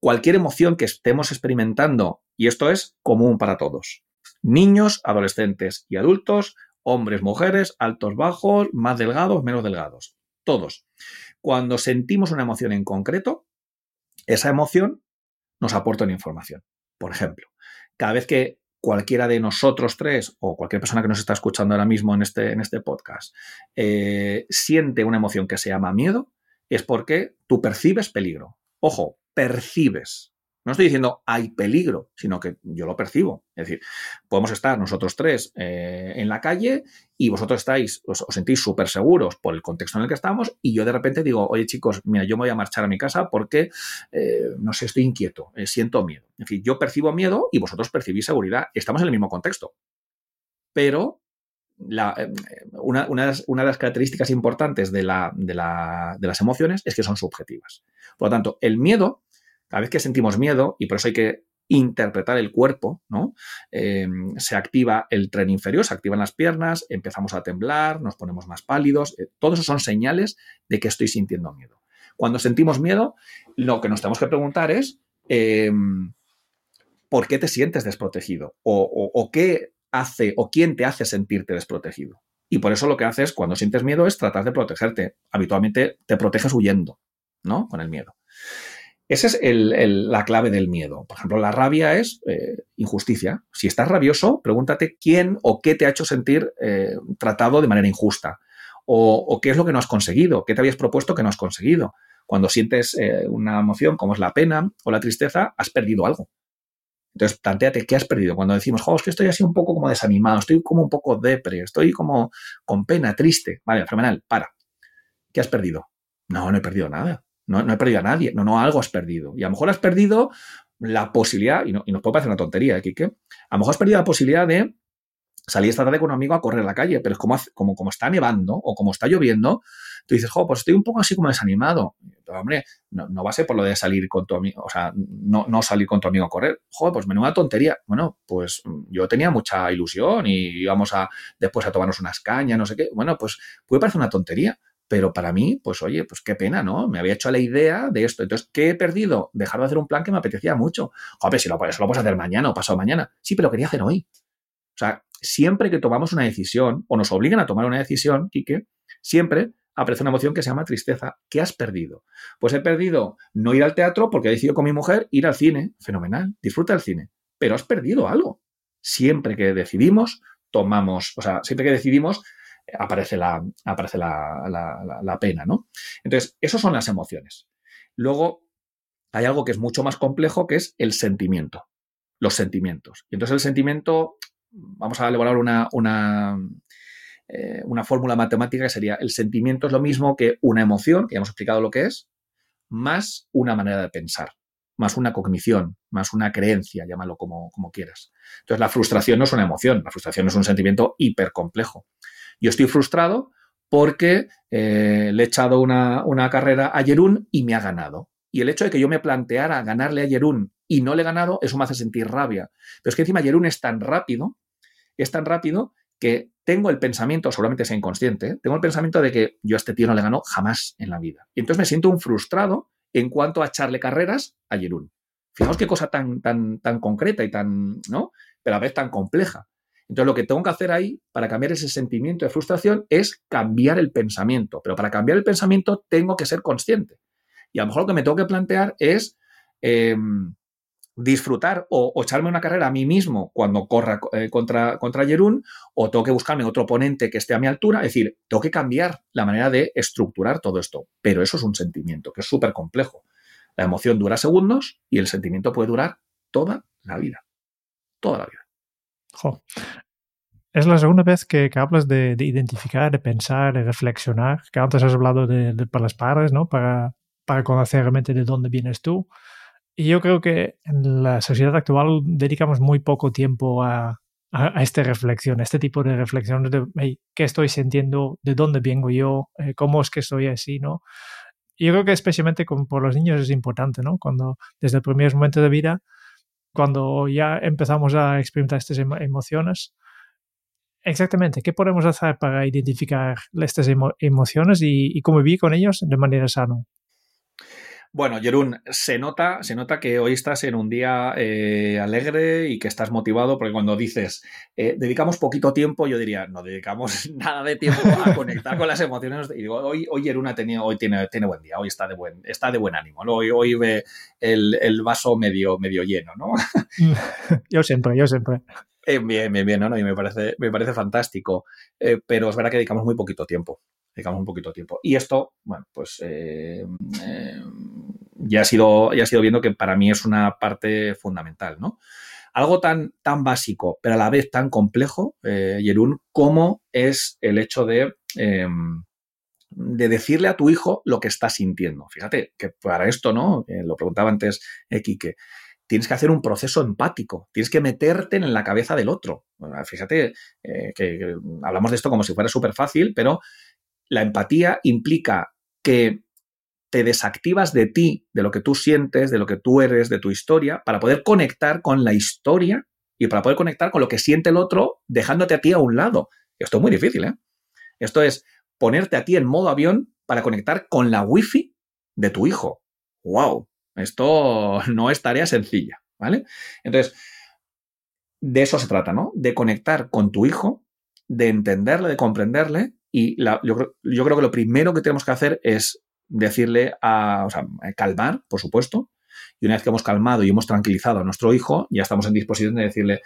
C: cualquier emoción que estemos experimentando, y esto es común para todos, niños, adolescentes y adultos, hombres, mujeres, altos, bajos, más delgados, menos delgados, todos cuando sentimos una emoción en concreto, esa emoción nos aporta una información. Por ejemplo, cada vez que cualquiera de nosotros tres o cualquier persona que nos está escuchando ahora mismo en este, en este podcast eh, siente una emoción que se llama miedo, es porque tú percibes peligro. Ojo, percibes. No estoy diciendo hay peligro, sino que yo lo percibo. Es decir, podemos estar nosotros tres eh, en la calle y vosotros estáis, os, sentís súper seguros por el contexto en el que estamos y yo de repente digo, oye chicos, mira, yo me voy a marchar a mi casa porque, eh, no sé, estoy inquieto, eh, siento miedo. En fin, yo percibo miedo y vosotros percibís seguridad. Estamos en el mismo contexto. Pero una, de las características importantes de, de, las emociones es que son subjetivas. Por lo tanto, el miedo cada vez que sentimos miedo, y por eso hay que interpretar el cuerpo, ¿no? Em, se activa el tren inferior, se activan las piernas, empezamos a temblar, nos ponemos más pálidos. Eh, todos esos son señales de que estoy sintiendo miedo. Cuando sentimos miedo, lo que nos tenemos que preguntar es em, ¿por qué te sientes desprotegido? O, qué hace o quién te hace sentirte desprotegido. Y por eso lo que haces cuando sientes miedo es tratar de protegerte. Habitualmente te proteges huyendo, ¿no? Con el miedo. Esa es la clave del miedo. Por ejemplo, la rabia es eh, injusticia. Si estás rabioso, pregúntate quién o qué te ha hecho sentir eh, tratado de manera injusta. O, qué es lo que no has conseguido, qué te habías propuesto que no has conseguido. Cuando sientes eh, una emoción como es la pena o la tristeza, has perdido algo. Entonces, planteate qué has perdido. Cuando decimos, jo, es que estoy así un poco como desanimado, estoy como un poco depre, estoy como con pena, triste. Vale, fenomenal, para. ¿Qué has perdido? No, no he perdido nada. No, no he perdido a nadie. No, no, algo has perdido. Y a lo mejor has perdido la posibilidad, y, no, y nos puede parecer una tontería, ¿eh, Kike? A lo mejor has perdido la posibilidad de salir esta tarde con un amigo a correr a la calle, pero es como, como, como está nevando o como está lloviendo, tú dices, jo, pues estoy un poco así como desanimado. Pero, hombre, no, va a ser por lo de salir con tu amigo, o sea, no, no salir con tu amigo a correr. Joder, pues menuda tontería. Bueno, pues yo tenía mucha ilusión y íbamos a después a tomarnos unas cañas, no sé qué. Bueno, pues puede parecer una tontería, pero para mí, pues oye, pues qué pena, ¿no? Me había hecho la idea de esto. Entonces, ¿qué he perdido? Dejar de hacer un plan que me apetecía mucho. Joder, si lo, eso lo puedes hacer mañana o pasado mañana. Sí, pero quería hacer hoy. O sea, siempre que tomamos una decisión o nos obligan a tomar una decisión, Quique, siempre aparece una emoción que se llama tristeza. ¿Qué has perdido? Pues he perdido no ir al teatro porque he decidido con mi mujer ir al cine. Fenomenal, disfruta del cine. Pero has perdido algo. Siempre que decidimos, tomamos, o sea, siempre que decidimos, aparece la, aparece la, pena, ¿no? Entonces, esas son las emociones. Luego, hay algo que es mucho más complejo, que es el sentimiento, los sentimientos. Y entonces el sentimiento, vamos a elaborar una, una, eh, una fórmula matemática que sería, el sentimiento es lo mismo que una emoción, que ya hemos explicado lo que es, más una manera de pensar, más una cognición, más una creencia, llámalo como, como quieras. Entonces la frustración no es una emoción, la frustración es un sentimiento hipercomplejo. Yo estoy frustrado porque eh, le he echado una, carrera a Jerún y me ha ganado. Y el hecho de que yo me planteara ganarle a Jerún y no le he ganado, eso me hace sentir rabia. Pero es que encima Jerún es tan rápido, es tan rápido que tengo el pensamiento, seguramente sea inconsciente, ¿eh? tengo el pensamiento de que yo a este tío no le gano jamás en la vida. Y entonces me siento un frustrado en cuanto a echarle carreras a Jerún. Fijaos qué cosa tan, tan, tan concreta y tan, ¿no? Pero a la vez tan compleja. Entonces, lo que tengo que hacer ahí para cambiar ese sentimiento de frustración es cambiar el pensamiento. Pero para cambiar el pensamiento tengo que ser consciente. Y a lo mejor lo que me tengo que plantear es em, disfrutar o, echarme una carrera a mí mismo cuando corra eh, contra, contra Jerún, o tengo que buscarme otro oponente que esté a mi altura. Es decir, tengo que cambiar la manera de estructurar todo esto. Pero eso es un sentimiento que es súper complejo. La emoción dura segundos y el sentimiento puede durar toda la vida. Toda la vida.
B: Es la segunda vez que, hablas de, identificar, de pensar, de reflexionar, que antes has hablado de, para las padres, ¿no? Para, para conocer realmente de dónde vienes tú. Y yo creo que en la sociedad actual dedicamos muy poco tiempo a, a, esta reflexión, a este tipo de reflexiones de qué estoy sintiendo, de dónde vengo yo, eh, cómo es que estoy así, ¿no? Y yo creo que especialmente por los niños es importante, ¿no? Cuando desde el primer momento de vida cuando ya empezamos a experimentar estas emociones, exactamente, ¿qué podemos hacer para identificar estas emociones y, y convivir con ellos de manera sana?
C: Bueno, Jerún, se nota, se nota que hoy estás en un día eh, alegre y que estás motivado, porque cuando dices eh, dedicamos poquito tiempo, yo diría, no dedicamos nada de tiempo a conectar con las emociones. Y digo, hoy, hoy Jerún ha tenido, hoy tiene, tiene buen día, hoy está de buen, está de buen ánimo, hoy, hoy ve el, el, vaso medio, medio lleno, ¿no?
B: yo siempre, yo siempre.
C: Eh, bien, bien, bien, ¿no? Y me parece, me parece fantástico. pero es verdad que dedicamos muy poquito tiempo dedicamos un poquito tiempo. Y esto, bueno, pues eh, eh, ya, ha sido, ya viendo que para mí es una parte fundamental, ¿no? Algo tan, tan básico, pero a la vez tan complejo, eh, Yerún, como es el hecho de, em, de decirle a tu hijo lo que está sintiendo. Fíjate que para esto, ¿no? lo preguntaba antes Kike tienes que hacer un proceso empático, tienes que meterte en la cabeza del otro. fíjate que, hablamos de esto como si fuera súper fácil, pero la empatía implica que te desactivas de ti, de lo que tú sientes, de lo que tú eres, de tu historia, para poder conectar con la historia y para poder conectar con lo que siente el otro, dejándote a ti a un lado. Esto es muy difícil, ¿eh? Esto es ponerte a ti en modo avión para conectar con la wifi de tu hijo. ¡Wow! Esto no es tarea sencilla, ¿vale? Entonces, de eso se trata, ¿no? De conectar con tu hijo, de entenderle, de comprenderle y yo, creo que lo primero que tenemos que hacer es decirle a, o sea, calmar, por supuesto. Y una vez que hemos calmado y hemos tranquilizado a nuestro hijo, ya estamos en disposición de decirle,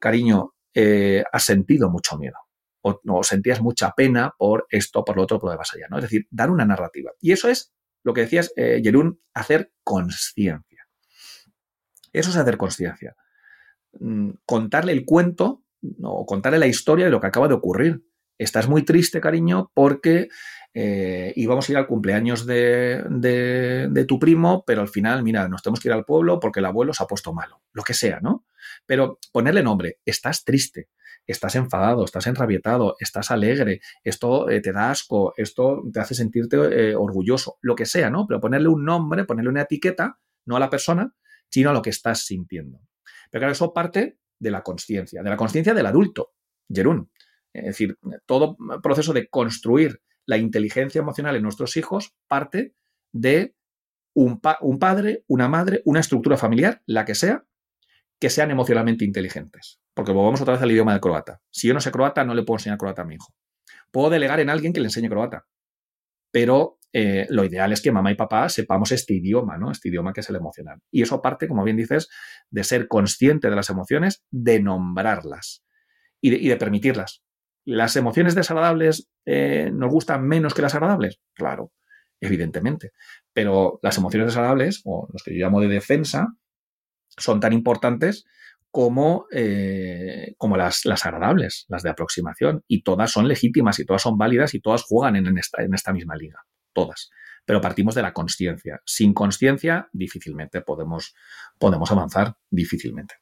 C: cariño, eh, has sentido mucho miedo. O, no sentías mucha pena por esto, por lo otro, por lo demás allá. ¿no? Es decir, dar una narrativa. Y eso es lo que decías, eh, hacer conciencia. Eso es hacer conciencia. Mm, contarle el cuento o contarle la historia de lo que acaba de ocurrir estás muy triste, cariño, porque eh, íbamos a ir al cumpleaños de, tu primo, pero al final, mira, nos tenemos que ir al pueblo porque el abuelo se ha puesto malo, lo que sea, ¿no? Pero ponerle nombre, estás triste, estás enfadado, estás enrabietado, estás alegre, esto eh, te da asco, esto te hace sentirte eh, orgulloso, lo que sea, ¿no? Pero ponerle un nombre, ponerle una etiqueta, no a la persona, sino a lo que estás sintiendo. Pero claro, eso parte de la conciencia, de la conciencia del adulto, Jerún. Es decir, todo proceso de construir la inteligencia emocional en nuestros hijos parte de un, padre, una madre, una estructura familiar, la que sea, que sean emocionalmente inteligentes. Porque volvemos otra vez al idioma del croata. Si yo no sé croata, no le puedo enseñar croata a mi hijo. Puedo delegar en alguien que le enseñe croata. Pero eh, lo ideal es que mamá y papá sepamos este idioma, ¿no? Este idioma que es el emocional. Y eso parte, como bien dices, de ser consciente de las emociones, de nombrarlas y de permitirlas. ¿Las emociones desagradables eh, nos gustan menos que las agradables? Claro, evidentemente. Pero las emociones desagradables, o los que yo llamo de defensa, son tan importantes como, eh, como las, las, agradables, las de aproximación. Y todas son legítimas y todas son válidas y todas juegan en, esta, en esta misma liga. Todas. Pero partimos de la consciencia. Sin consciencia, difícilmente podemos, podemos avanzar, difícilmente.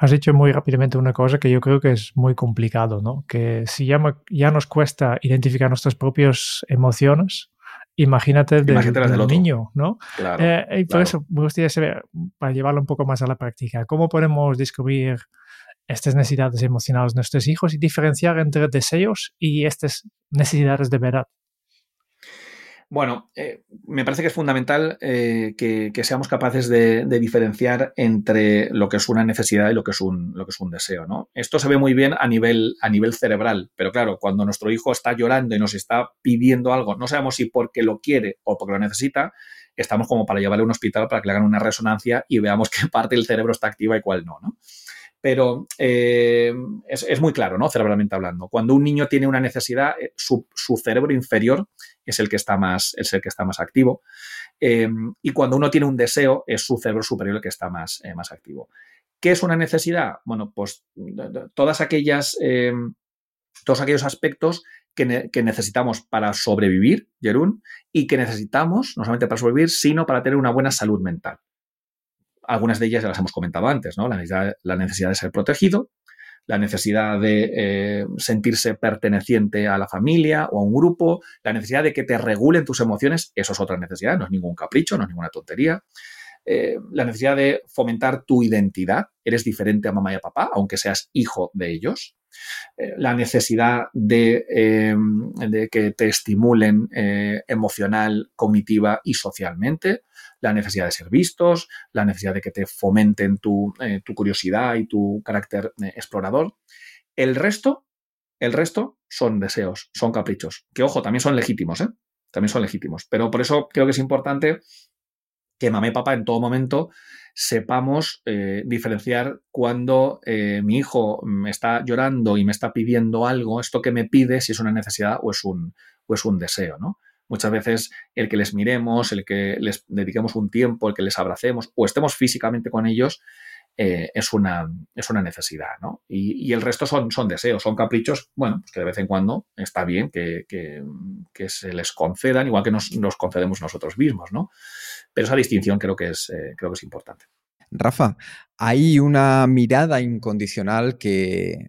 B: Has dicho muy rápidamente una cosa que yo creo que es muy complicado, ¿no? Que si ya, ya nos cuesta identificar nuestras propias emociones, imagínate del, del, niño, ¿no?
C: Claro,
B: eh, y por eso me gustaría saber, para llevarlo un poco más a la práctica, ¿cómo podemos descubrir estas necesidades emocionales de nuestros hijos y diferenciar entre deseos y estas necesidades de verdad?
C: Bueno, eh, me parece que es fundamental eh, que, seamos capaces de, diferenciar entre lo que es una necesidad y lo que es un, deseo. ¿no? Esto se ve muy bien a nivel, cerebral, pero claro, cuando nuestro hijo está llorando y nos está pidiendo algo, no sabemos si porque lo quiere o porque lo necesita, estamos como para llevarle a un hospital para que le hagan una resonancia y veamos qué parte del cerebro está activa y cuál no. ¿no? pero eh, es, muy claro, ¿no? Cerebralmente hablando. Cuando un niño tiene una necesidad, su, cerebro inferior es el que está más, es el que está más activo. Eh, y cuando uno tiene un deseo, es su cerebro superior el que está más, más activo. ¿Qué es una necesidad? Bueno, pues todas aquellas, todos aquellos aspectos que, que, necesitamos para sobrevivir, Jerún, y que necesitamos no solamente para sobrevivir, sino para tener una buena salud mental. Algunas de ellas ya las hemos comentado antes, ¿no? La necesidad, de ser protegido, la necesidad de eh, sentirse perteneciente a la familia o a un grupo, la necesidad de que te regulen tus emociones, eso es otra necesidad, no es ningún capricho, no es ninguna tontería. Eh, la necesidad de fomentar tu identidad, eres diferente a mamá y a papá, aunque seas hijo de ellos. Eh, la necesidad de, de, que te estimulen emocional, cognitiva y socialmente la necesidad de ser vistos, la necesidad de que te fomenten tu, eh, curiosidad y tu carácter eh, explorador. El resto, el resto son deseos, son caprichos, que ojo, también son legítimos, ¿eh? También son legítimos. Pero por eso creo que es importante que mamá y papá en todo momento sepamos diferenciar cuando mi hijo me está llorando y me está pidiendo algo, esto que me pide, si es una necesidad o es un, o es un deseo, ¿no? Muchas veces el que les miremos, el que les dediquemos un tiempo, el que les abracemos o estemos físicamente con ellos, eh, es, una, es una necesidad, ¿no? Y, el resto son, son deseos, son caprichos, bueno, pues que de vez en cuando está bien que, se les concedan, igual que nos, concedemos nosotros mismos, ¿no? Pero esa distinción creo que es, eh, creo que es importante.
A: Rafa, hay una mirada incondicional que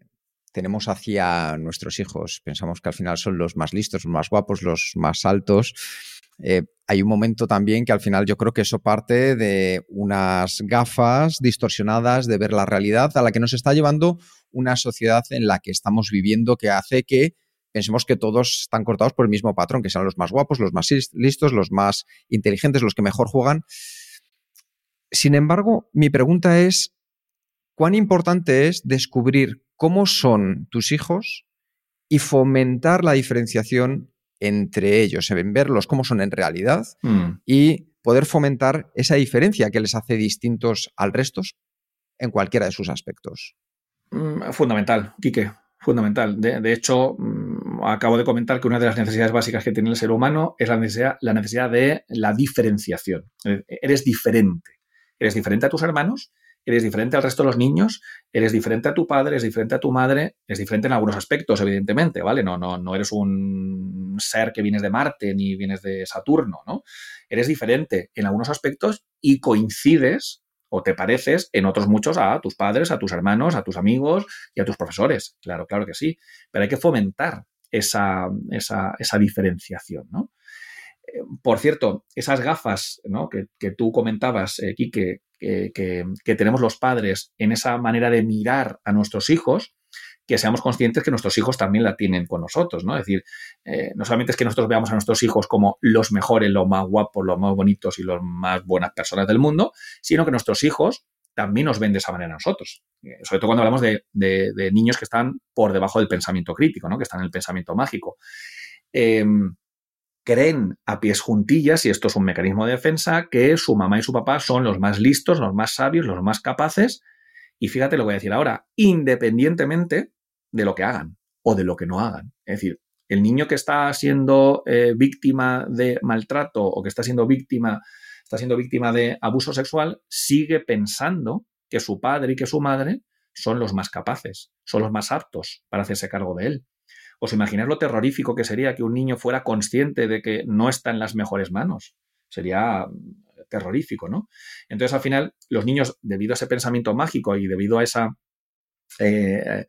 A: tenemos hacia nuestros hijos. Pensamos que al final son los más listos, los más guapos, los más altos. Eh, hay un momento también que al final yo creo que eso parte de unas gafas distorsionadas de ver la realidad a la que nos está llevando una sociedad en la que estamos viviendo que hace que pensemos que todos están cortados por el mismo patrón, que sean los más guapos, los más listos, los más inteligentes, los que mejor juegan. Sin embargo, mi pregunta es, ¿cuán importante es descubrir cómo son tus hijos y fomentar la diferenciación entre ellos, en verlos cómo son en realidad mm. y poder fomentar esa diferencia que les hace distintos al resto en cualquiera de sus aspectos.
C: Mm, fundamental, Quique, fundamental. De, hecho, mm, acabo de comentar que una de las necesidades básicas que tiene el ser humano es la necesidad, la necesidad de la diferenciación. Eres diferente. Eres diferente a tus hermanos eres diferente al resto de los niños, eres diferente a tu padre, eres diferente a tu madre, es diferente en algunos aspectos, evidentemente, ¿vale? No, no, no eres un ser que vienes de Marte ni vienes de Saturno, ¿no? Eres diferente en algunos aspectos y coincides o te pareces en otros muchos a tus padres, a tus hermanos, a tus amigos y a tus profesores. Claro, claro que sí. Pero hay que fomentar esa, esa, esa diferenciación, ¿no? Por cierto, esas gafas ¿no? que, tú comentabas, eh, que, tenemos los padres en esa manera de mirar a nuestros hijos, que seamos conscientes que nuestros hijos también la tienen con nosotros, ¿no? Es decir, eh, no solamente es que nosotros veamos a nuestros hijos como los mejores, los más guapos, los más bonitos y los más buenas personas del mundo, sino que nuestros hijos también nos ven de esa manera a nosotros. Eh, sobre todo cuando hablamos de, de, niños que están por debajo del pensamiento crítico, ¿no? Que están en el pensamiento mágico. Em, creen a pies juntillas, y esto es un mecanismo de defensa, que su mamá y su papá son los más listos, los más sabios, los más capaces. Y fíjate lo que voy a decir ahora, independientemente de lo que hagan o de lo que no hagan. Es decir, el niño que está siendo eh, víctima de maltrato o que está siendo víctima, está siendo víctima de abuso sexual, sigue pensando que su padre y que su madre son los más capaces, son los más aptos para hacerse cargo de él. ¿Os imagináis lo terrorífico que sería que un niño fuera consciente de que no está en las mejores manos? Sería terrorífico, ¿no? Entonces, al final, los niños, debido a ese pensamiento mágico y debido a esa eh,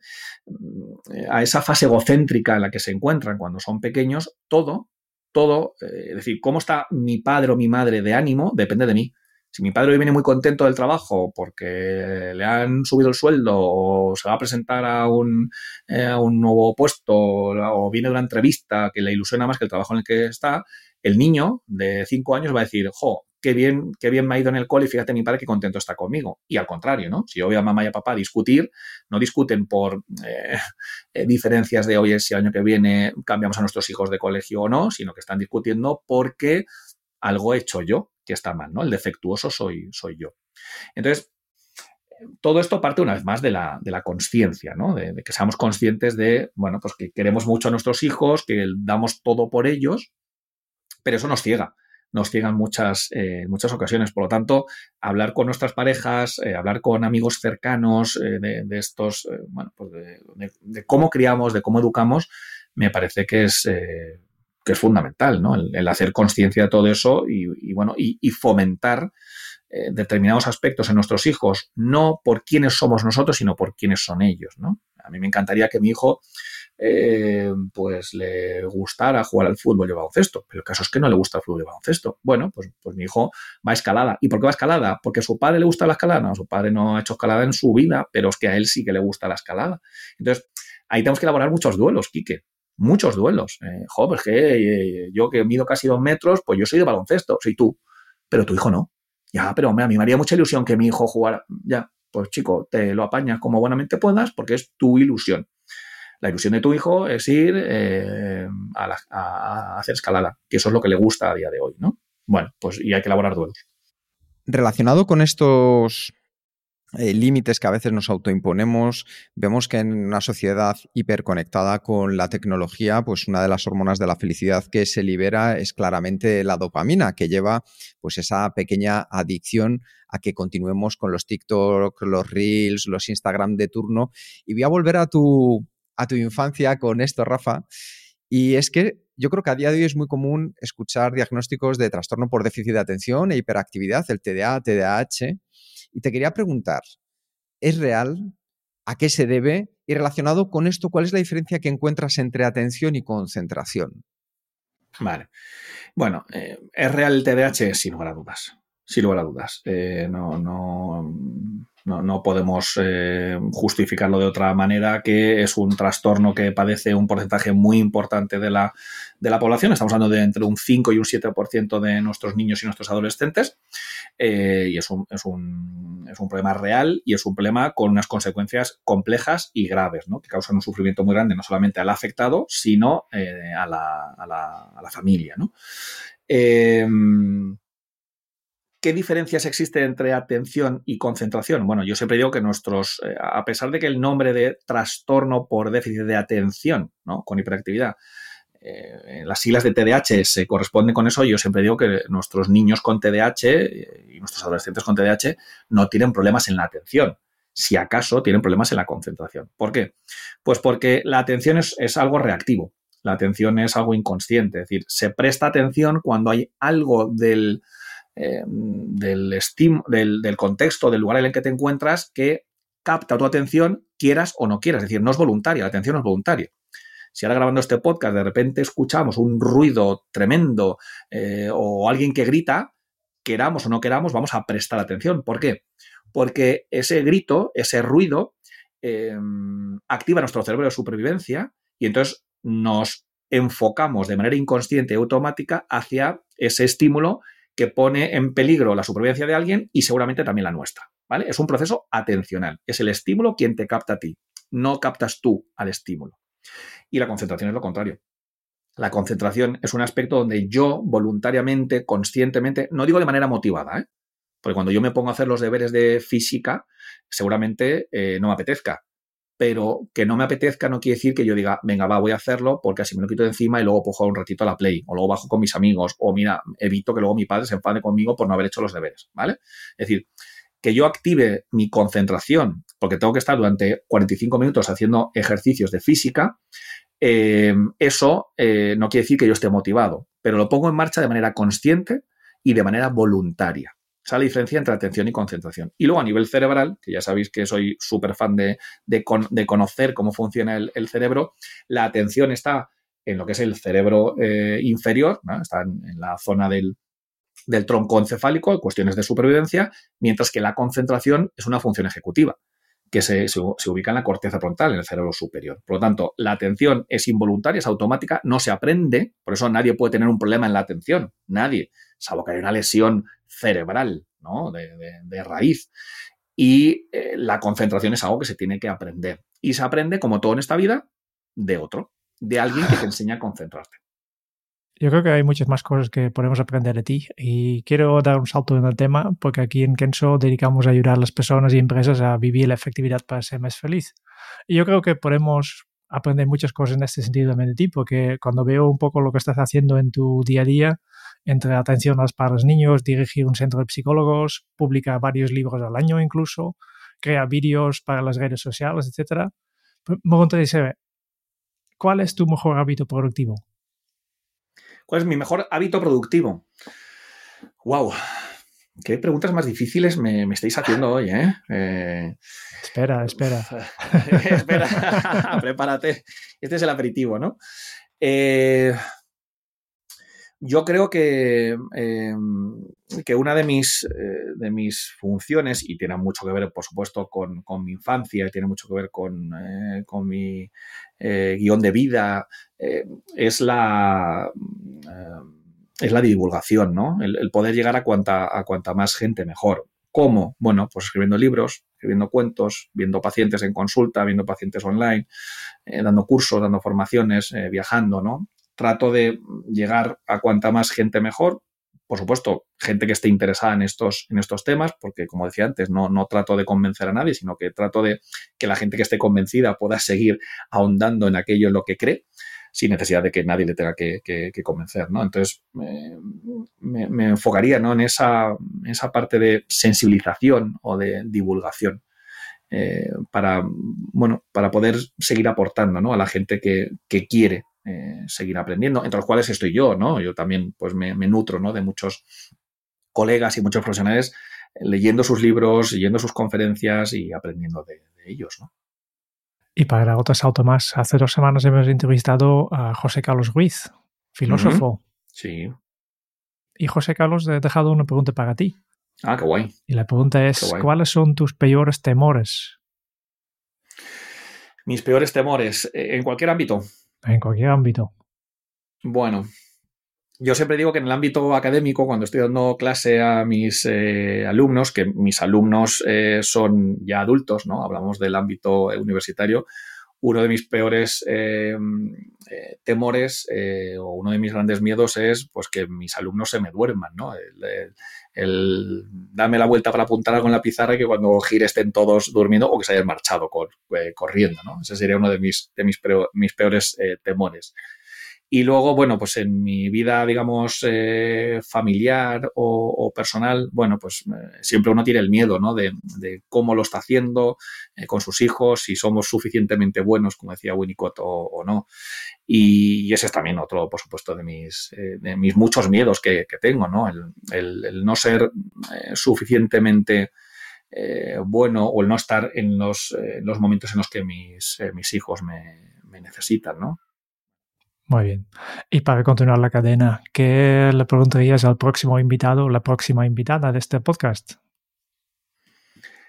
C: a esa fase egocéntrica en la que se encuentran cuando son pequeños, todo, todo, eh, es decir, cómo está mi padre o mi madre de ánimo, depende de mí. Si mi padre hoy viene muy contento del trabajo porque le han subido el sueldo o se va a presentar a un, eh, a un nuevo puesto o viene de una entrevista que le ilusiona más que el trabajo en el que está, el niño de cinco años va a decir, jo, qué bien, qué bien me ha ido en el cole fíjate mi padre qué contento está conmigo. Y al contrario, ¿no? Si yo veo a mamá y a papá discutir, no discuten por eh, eh, diferencias de, oye, si el año que viene cambiamos a nuestros hijos de colegio o no, sino que están discutiendo porque algo he hecho yo que está mal, ¿no? El defectuoso soy, soy yo. Entonces, todo esto parte una vez más de la, de la conciencia, ¿no? De, que seamos conscientes de, bueno, pues que queremos mucho a nuestros hijos, que damos todo por ellos, pero eso nos ciega nos ciegan muchas, eh, muchas ocasiones. Por lo tanto, hablar con nuestras parejas, eh, hablar con amigos cercanos eh, de, estos, bueno, pues de, cómo criamos, de cómo educamos, me parece que es, que es fundamental, ¿no? El, hacer conciencia de todo eso y, bueno, y, fomentar determinados aspectos en nuestros hijos, no por quiénes somos nosotros, sino por quiénes son ellos, ¿no? A mí me encantaría que mi hijo eh, pues le gustara jugar al fútbol y al baloncesto. Pero el caso es que no le gusta el fútbol y baloncesto. Bueno, pues, pues mi hijo va a escalada. ¿Y por qué va a escalada? ¿Porque a su padre le gusta la escalada? No, su padre no ha hecho escalada en su vida, pero es que a él sí que le gusta la escalada. Entonces, ahí tenemos que elaborar muchos duelos, Quique. Muchos duelos. Eh, jo, pues que eh, yo que mido casi dos metros, pues yo soy de baloncesto, soy tú. Pero tu hijo no. Ya, pero a mí me haría mucha ilusión que mi hijo jugara. Ya, pues chico, te lo apañas como buenamente puedas porque es tu ilusión. La ilusión de tu hijo es ir eh, a, la, a, hacer escalada, que eso es lo que le gusta a día de hoy, ¿no? Bueno, pues y hay que elaborar duelos.
A: Relacionado con estos eh, límites que a veces nos autoimponemos, vemos que en una sociedad hiperconectada con la tecnología, pues una de las hormonas de la felicidad que se libera es claramente la dopamina, que lleva pues esa pequeña adicción a que continuemos con los TikTok, los Reels, los Instagram de turno. Y voy a volver a tu, a tu infancia con esto, Rafa. Y es que yo creo que a día de hoy es muy común escuchar diagnósticos de trastorno por déficit de atención e hiperactividad, el TDA, TDAH. Y te quería preguntar, ¿es real? ¿A qué se debe? Y relacionado con esto, ¿cuál es la diferencia que encuentras entre atención y concentración?
C: Vale. Bueno, eh, ¿es real el TDAH? Sin lugar a dudas. Sin lugar a dudas. Eh, no, no, no, no podemos eh, justificarlo de otra manera que es un trastorno que padece un porcentaje muy importante de la, de la población. Estamos hablando de entre un 5 y un 7% de nuestros niños y nuestros adolescentes. Eh, y es un, es, un, es un, problema real y es un problema con unas consecuencias complejas y graves, ¿no? que causan un sufrimiento muy grande no solamente al afectado, sino a, la, a, la, a, la, familia. ¿no? ¿Qué diferencias existen entre atención y concentración? Bueno, yo siempre digo que nuestros, eh, a pesar de que el nombre de trastorno por déficit de atención, ¿no? Con hiperactividad, eh, las siglas de TDAH se corresponden con eso, yo siempre digo que nuestros niños con TDAH eh, y nuestros adolescentes con TDAH no tienen problemas en la atención. Si acaso tienen problemas en la concentración. ¿Por qué? Pues porque la atención es, es algo reactivo. La atención es algo inconsciente. Es decir, se presta atención cuando hay algo del, eh, del, del, contexto, del lugar en el que te encuentras, que capta tu atención, quieras o no quieras. Es decir, no es voluntaria, la atención no es voluntaria. Si ahora grabando este podcast de repente escuchamos un ruido tremendo eh, o alguien que grita, queramos o no queramos, vamos a prestar atención. ¿Por qué? Porque ese grito, ese ruido, eh, activa nuestro cerebro de supervivencia y entonces nos enfocamos de manera inconsciente y automática hacia ese estímulo que pone en peligro la supervivencia de alguien y seguramente también la nuestra. ¿vale? Es un proceso atencional. Es el estímulo quien te capta a ti. No captas tú al estímulo. Y la concentración es lo contrario. La concentración es un aspecto donde yo voluntariamente, conscientemente, no digo de manera motivada, ¿eh? porque cuando yo me pongo a hacer los deberes de física, seguramente eh, no me apetezca. Pero que no me apetezca no quiere decir que yo diga, venga, va, voy a hacerlo porque así me lo quito de encima y luego puedo jugar un ratito a la play, o luego bajo con mis amigos, o mira, evito que luego mi padre se enfade conmigo por no haber hecho los deberes, ¿vale? Es decir, que yo active mi concentración, porque tengo que estar durante 45 minutos haciendo ejercicios de física, eh, eso eh, no quiere decir que yo esté motivado, pero lo pongo en marcha de manera consciente y de manera voluntaria. Esa es la diferencia entre atención y concentración. Y luego a nivel cerebral, que ya sabéis que soy súper fan de, conocer cómo funciona el, cerebro, la atención está en lo que es el cerebro eh, inferior, está en, la zona del, tronco encefálico, cuestiones de supervivencia, mientras que la concentración es una función ejecutiva que se, se, ubica en la corteza frontal, en el cerebro superior. Por lo tanto, la atención es involuntaria, es automática, no se aprende, por eso nadie puede tener un problema en la atención, nadie, salvo que haya una lesión cerebral, ¿no? De, raíz. Y eh, la concentración es algo que se tiene que aprender. Y se aprende, como todo en esta vida, de otro, de alguien que te enseña a concentrarte.
B: Yo creo que hay muchas más cosas que podemos aprender de ti y quiero dar un salto en el tema porque aquí en Kenso dedicamos a ayudar a las personas y empresas a vivir la efectividad para ser más feliz. Y yo creo que podemos aprender muchas cosas en este sentido también de ti porque cuando veo un poco lo que estás haciendo en tu día a día, entre atención para los niños, dirigir un centro de psicólogos, publica varios libros al año incluso, crea vídeos para las redes sociales, etc. Me gustaría ¿cuál es tu mejor hábito productivo?
C: ¿Cuál es mi mejor hábito productivo? ¡Wow! ¿Qué preguntas más difíciles me, estáis haciendo hoy, eh? eh
B: espera, espera.
C: espera, prepárate. Este es el aperitivo, ¿no? Eh, yo creo que, em, que una de mis, eh, de mis funciones, y tiene mucho que ver, por supuesto, con, mi infancia, tiene mucho que ver con, eh, mi eh, guion de vida, es la es la divulgación, ¿no? El, poder llegar a cuanta, a cuanta más gente mejor. ¿Cómo? Bueno, pues escribiendo libros, escribiendo cuentos, viendo pacientes en consulta, viendo pacientes online, dando cursos, dando formaciones, viajando, ¿no? Trato de llegar a cuanta más gente mejor. Por supuesto, gente que esté interesada en estos, en estos temas, porque como decía antes, no, no trato de convencer a nadie, sino que trato de que la gente que esté convencida pueda seguir ahondando en aquello en lo que cree sin necesidad de que nadie le tenga que, convencer, ¿no? Entonces, me, enfocaría ¿no? en esa, esa, parte de sensibilización o de divulgación eh, para, bueno, para poder seguir aportando ¿no? a la gente que, que quiere eh, seguir aprendiendo, entre los cuales estoy yo, ¿no? Yo también pues me, nutro, ¿no? De muchos colegas y muchos profesionales eh, leyendo sus libros, leyendo sus conferencias y aprendiendo de, ellos, ¿no?
B: Y para otro salto más, hace dos semanas hemos entrevistado a José Carlos Ruiz, filósofo.
C: Sí.
B: Y José Carlos, he dejado una pregunta para ti.
C: Ah, qué guay.
B: Y la pregunta es, ¿cuáles son tus peores temores?
C: Mis peores temores, eh, en cualquier ámbito
B: en cualquier ámbito.
C: Bueno, yo siempre digo que en el ámbito académico, cuando estoy dando clase a mis eh, alumnos, que mis alumnos eh, son ya adultos, ¿no? Hablamos del ámbito universitario, uno de mis peores eh, temores o uno de mis grandes miedos es pues que mis alumnos se me duerman, ¿no? El, darme la vuelta para apuntar algo en la pizarra y que cuando gire estén todos durmiendo o que se hayan marchado corriendo, ¿no? Ese sería uno de mis, de mis peores temores. Y luego, bueno, pues en mi vida, digamos, eh, familiar o, personal, bueno, pues eh, siempre uno tiene el miedo, ¿no? De, cómo lo está haciendo eh, con sus hijos, si somos suficientemente buenos, como decía Winnicott, o, no. Y, ese es también otro, por supuesto, de mis, de mis muchos miedos que, tengo, ¿no? El, no ser suficientemente bueno o el no estar en los, los momentos en los que mis, mis hijos me, me necesitan, ¿no?
B: Muy bien. Y para continuar la cadena, ¿qué le preguntarías al próximo invitado o la próxima invitada de este podcast?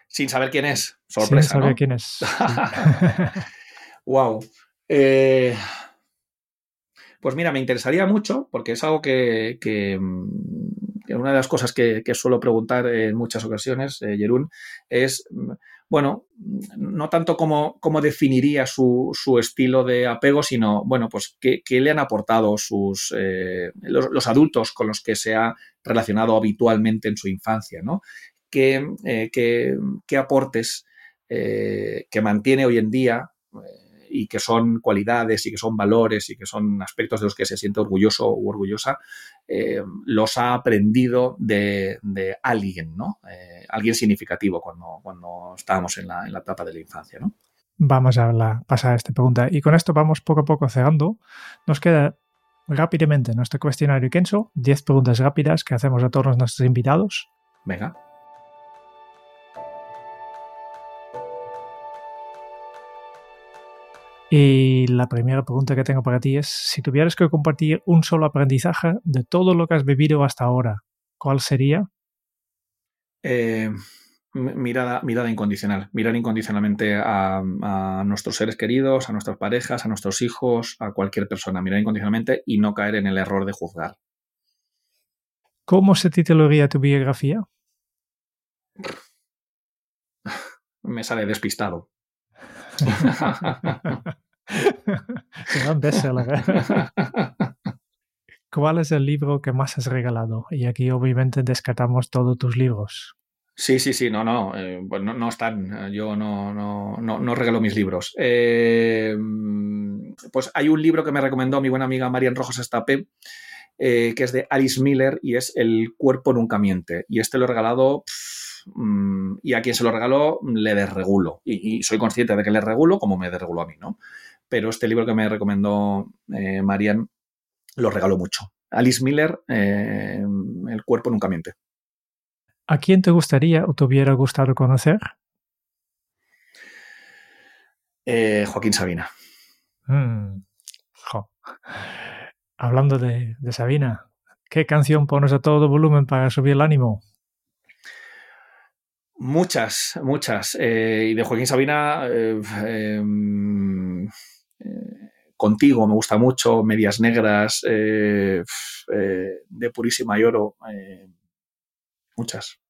C: Sin saber quién es. Sorpresa.
B: Sin saber quién es.
C: wow. Eh, pues mira, me interesaría mucho, porque es algo que, mm, una de las cosas que, suelo preguntar en muchas ocasiones, eh, Jerún, es, mm, bueno, no tanto como, definiría su, estilo de apego, sino, bueno, pues qué, le han aportado sus, eh, los, adultos con los que se ha relacionado habitualmente en su infancia, ¿no? ¿Qué, qué aportes eh, que mantiene hoy en día eh, y que son cualidades y que son valores y que son aspectos de los que se siente orgulloso o orgullosa, los ha aprendido de, alguien, ¿no? alguien significativo cuando, cuando estábamos en la, en la etapa de la infancia, ¿no?
B: Vamos a pasar a esta pregunta. Y con esto vamos poco a poco cerrando. Nos queda rápidamente nuestro cuestionario Kenso, 10 preguntas rápidas que hacemos a todos nuestros invitados.
C: Venga.
B: Y la primera pregunta que tengo para ti es, si tuvieras que compartir un solo aprendizaje de todo lo que has vivido hasta ahora, ¿cuál sería?
C: Eh, mirada, mirada incondicional, mirar incondicionalmente a, nuestros seres queridos, a nuestras parejas, a nuestros hijos, a cualquier persona, mirar incondicionalmente y no caer en el error de juzgar.
B: ¿Cómo se titularía tu biografía?
C: Me sale despistado.
B: ¿Cuál es el libro que más has regalado? Y aquí obviamente descartamos todos tus libros.
C: Sí, sí, sí, no, no, eh, pues no, están. Yo no, no, no, regalo mis libros. Eh, pues hay un libro que me recomendó mi buena amiga Marian Rojas Estapé, eh, que es de Alice Miller y es El cuerpo nunca miente. Y este lo he regalado mm, y a quien se lo regaló le desregulo. Y, soy consciente de que le regulo como me desregulo a mí, ¿no? Pero este libro que me recomendó Marian lo regaló mucho. Alice Miller, El cuerpo nunca miente.
B: ¿A quién te gustaría o te hubiera gustado conocer?
C: Eh, Joaquín Sabina.
B: Mm, Hablando de, Sabina, ¿qué canción pones a todo volumen para subir el ánimo?
C: Muchas, muchas. Eh, y de Joaquín Sabina, eh, em, Contigo me gusta mucho, Medias Negras, de Purísima y Oro Muchas.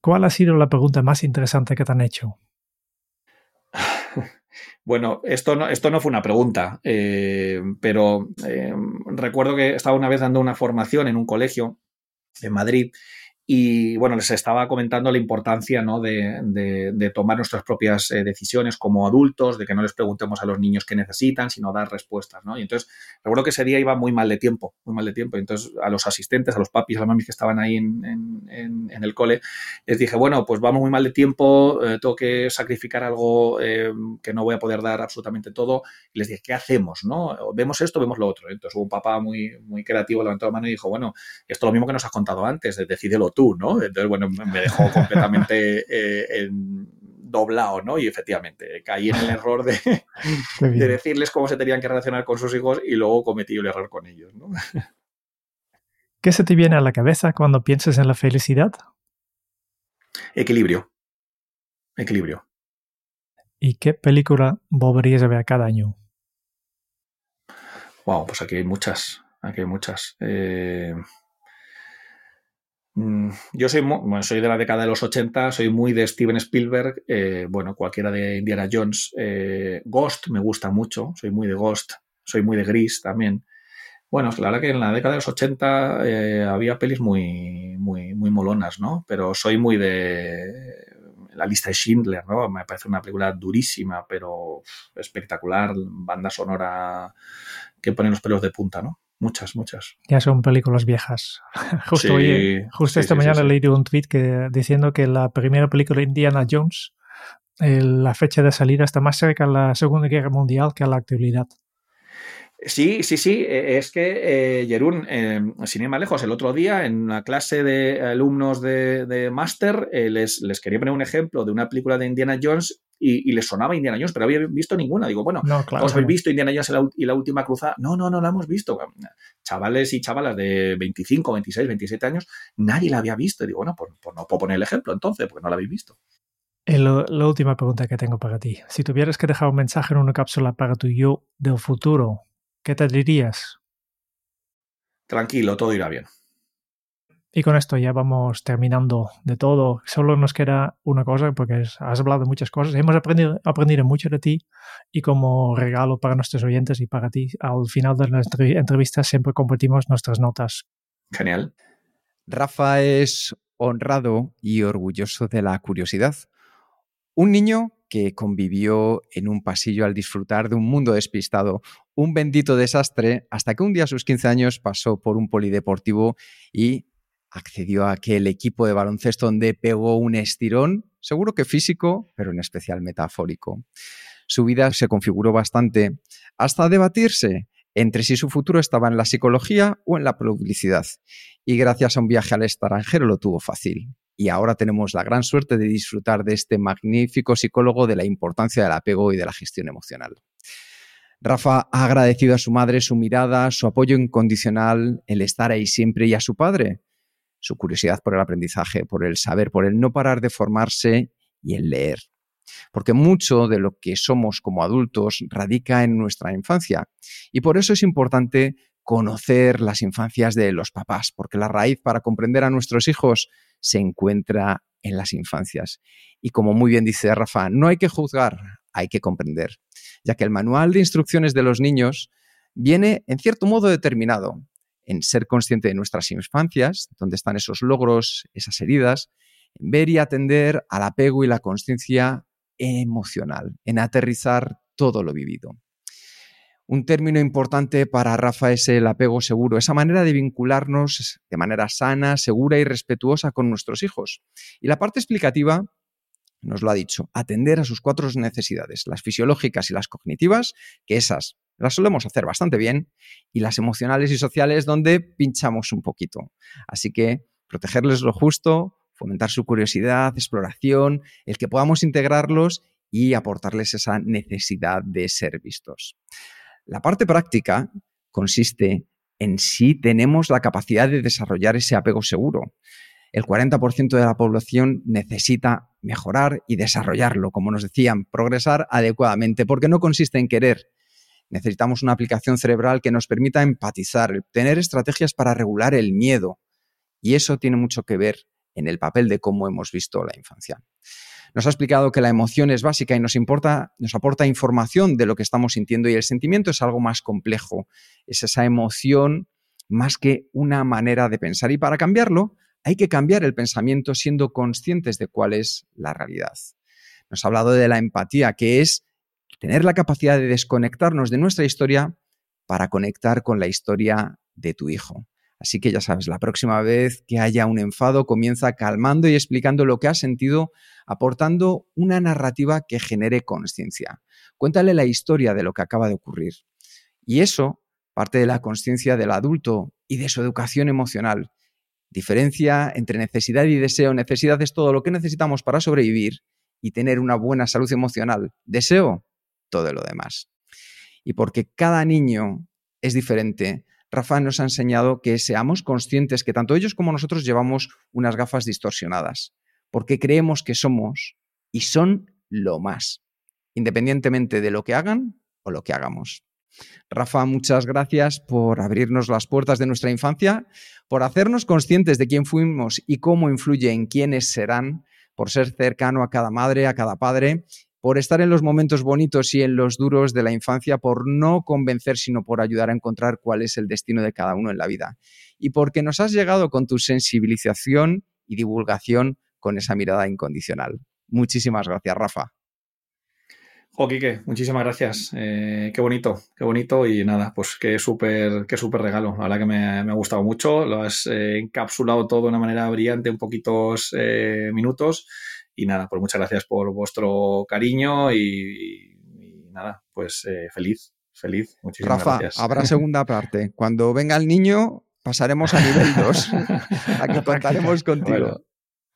B: ¿Cuál ha sido la pregunta más interesante que te han hecho?
C: Bueno, esto no, esto no fue una pregunta, eh, pero eh, recuerdo que estaba una vez dando una formación en un colegio en Madrid y bueno, les estaba comentando la importancia ¿no? de, tomar nuestras propias eh, decisiones como adultos, de que no les preguntemos a los niños qué necesitan, sino dar respuestas. ¿no? Y entonces, recuerdo que ese día iba muy mal de tiempo, muy mal de tiempo. Y entonces, a los asistentes, a los papis, a las mamis que estaban ahí en, en, el cole, les dije, bueno, pues vamos muy mal de tiempo, eh, tengo que sacrificar algo eh, que no voy a poder dar absolutamente todo. Y les dije, ¿qué hacemos? ¿no? ¿Vemos esto, vemos lo otro? Entonces, un papá muy, muy creativo levantó la mano y dijo, bueno, esto es lo mismo que nos has contado antes, decídelo tú, ¿no? Entonces, bueno, me dejó completamente eh, doblado, ¿no? Y efectivamente, caí en el error de, de, decirles cómo se tenían que relacionar con sus hijos y luego cometí el error con ellos, ¿no?
B: ¿Qué se te viene a la cabeza cuando piensas en la felicidad?
C: Equilibrio. Equilibrio.
B: ¿Y qué película volverías a ver cada año?
C: Wow, pues aquí hay muchas. Aquí hay muchas. Eh, yo soy, bueno, soy de la década de los 80, soy muy de Steven Spielberg, eh, bueno, cualquiera de Indiana Jones. Eh, Ghost me gusta mucho, soy muy de Ghost, soy muy de Gris también. Bueno, la verdad que en la década de los 80 eh, había pelis muy, muy, muy molonas, ¿no? Pero soy muy de la lista de Schindler, ¿no? Me parece una película durísima, pero espectacular, banda sonora que pone los pelos de punta, ¿no? Muchas, muchas.
B: Ya son películas viejas. justo justo esta mañana he leído un tweet que, diciendo que la primera película de Indiana Jones, la fecha de salida está más cerca a la Segunda Guerra Mundial que a la actualidad.
C: Sí, sí, sí. E, es que, eh, Jerún, eh, sin ir más lejos, el otro día en una clase de alumnos de, de máster eh, les, les, quería poner un ejemplo de una película de Indiana Jones y, les sonaba Indiana Jones, pero había visto ninguna. Digo, bueno, no, claro, ¿os habéis visto Indiana Jones y la, última cruzada? No, no, no la hemos visto. Chavales y chavalas de 25, 26, 27 años, nadie la había visto. Y digo, bueno, pues, pues, no puedo poner el ejemplo entonces, porque no la habéis visto.
B: la última pregunta que tengo para ti. Si tuvieras que dejar un mensaje en una cápsula para tu yo del futuro, ¿qué te dirías?
C: Tranquilo, todo irá bien.
B: Y con esto ya vamos terminando de todo. Solo nos queda una cosa, porque has hablado de muchas cosas. Hemos aprendido, aprendido mucho de ti y como regalo para nuestros oyentes y para ti, al final de las entrevistas siempre compartimos nuestras notas.
C: Genial.
A: Rafa es honrado y orgulloso de la curiosidad. Un niño que convivió en un pasillo al disfrutar de un mundo despistado, un bendito desastre, hasta que un día a sus 15 años pasó por un polideportivo y accedió a aquel equipo de baloncesto donde pegó un estirón, seguro que físico, pero en especial metafórico. Su vida se configuró bastante hasta debatirse entre si su futuro estaba en la psicología o en la publicidad. Y gracias a un viaje al extranjero lo tuvo fácil. Y ahora tenemos la gran suerte de disfrutar de este magnífico psicólogo de la importancia del apego y de la gestión emocional. Rafa ha agradecido a su madre su mirada, su apoyo incondicional, el estar ahí siempre y a su padre, su curiosidad por el aprendizaje, por el saber, por el no parar de formarse y el leer. Porque mucho de lo que somos como adultos radica en nuestra infancia. Y por eso es importante conocer las infancias de los papás, porque la raíz para comprender a nuestros hijos se encuentra en las infancias. Y como muy bien dice Rafa, no hay que juzgar, hay que comprender, ya que el manual de instrucciones de los niños viene en cierto modo determinado en ser consciente de nuestras infancias, donde están esos logros, esas heridas, en ver y atender al apego y la conciencia emocional, en aterrizar todo lo vivido. Un término importante para Rafa es el apego seguro, esa manera de vincularnos de manera sana, segura y respetuosa con nuestros hijos. Y la parte explicativa nos lo ha dicho, atender a sus cuatro necesidades, las fisiológicas y las cognitivas, que esas las solemos hacer bastante bien, y las emocionales y sociales donde pinchamos un poquito. Así que protegerles lo justo, fomentar su curiosidad, exploración, el que podamos integrarlos y aportarles esa necesidad de ser vistos. La parte práctica consiste en si tenemos la capacidad de desarrollar ese apego seguro. El 40% de la población necesita mejorar y desarrollarlo, como nos decían, progresar adecuadamente, porque no consiste en querer, necesitamos una aplicación cerebral que nos permita empatizar, tener estrategias para regular el miedo. Y eso tiene mucho que ver en el papel de cómo hemos visto la infancia. Nos ha explicado que la emoción es básica y nos, importa, nos aporta información de lo que estamos sintiendo y el sentimiento es algo más complejo. Es esa emoción más que una manera de pensar. Y para cambiarlo, hay que cambiar el pensamiento siendo conscientes de cuál es la realidad. Nos ha hablado de la empatía, que es tener la capacidad de desconectarnos de nuestra historia para conectar con la historia de tu hijo. Así que ya sabes, la próxima vez que haya un enfado, comienza calmando y explicando lo que has sentido, aportando una narrativa que genere conciencia. Cuéntale la historia de lo que acaba de ocurrir. Y eso parte de la conciencia del adulto y de su educación emocional. Diferencia entre necesidad y deseo. Necesidad es todo lo que necesitamos para sobrevivir y tener una buena salud emocional. Deseo, todo lo demás. Y porque cada niño es diferente, Rafa nos ha enseñado que seamos conscientes que tanto ellos como nosotros llevamos unas gafas distorsionadas, porque creemos que somos y son lo más, independientemente de lo que hagan o lo que hagamos. Rafa, muchas gracias por abrirnos las puertas de nuestra infancia, por hacernos conscientes de quién fuimos y cómo influye en quiénes serán, por ser cercano a cada madre, a cada padre por estar en los momentos bonitos y en los duros de la infancia, por no convencer, sino por ayudar a encontrar cuál es el destino de cada uno en la vida. Y porque nos has llegado con tu sensibilización y divulgación con esa mirada incondicional. Muchísimas gracias, Rafa.
C: Jo, Quique, muchísimas gracias. Eh, qué bonito, qué bonito y nada, pues qué súper qué súper regalo. La verdad que me, ha gustado mucho. Lo has eh, encapsulado todo de una manera brillante en poquitos eh, minutos y nada, pues muchas gracias por vuestro cariño y, nada, pues eh, feliz, feliz. Muchísimas
A: Rafa,
C: gracias.
A: habrá segunda parte. Cuando venga el niño, pasaremos a nivel 2. Aquí contaremos contigo.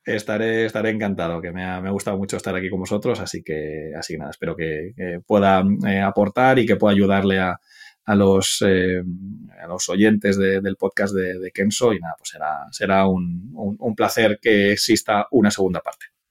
C: estaré, estaré encantado, que me ha, me ha, gustado mucho estar aquí con vosotros, así que, así que nada, espero que, que pueda eh, aportar y que pueda ayudarle a, a los, eh, a los oyentes de, del podcast de, de, Kenso y nada, pues será, será un, un, un placer que exista una segunda parte.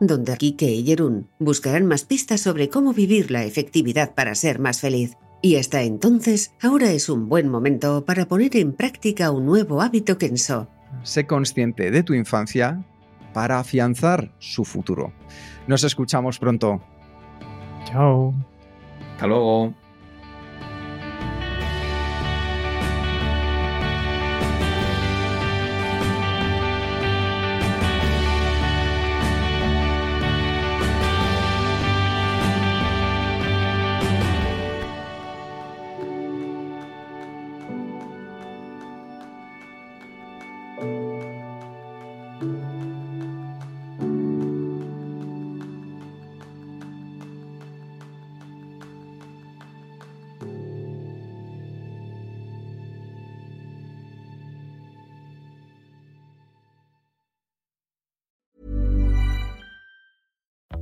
D: Donde Kike y Jerún buscarán más pistas sobre cómo vivir la efectividad para ser más feliz. Y hasta entonces, ahora es un buen momento para poner en práctica un nuevo hábito Kenso.
A: Sé consciente de tu infancia para afianzar su futuro. Nos escuchamos pronto.
B: Chao.
C: Hasta luego.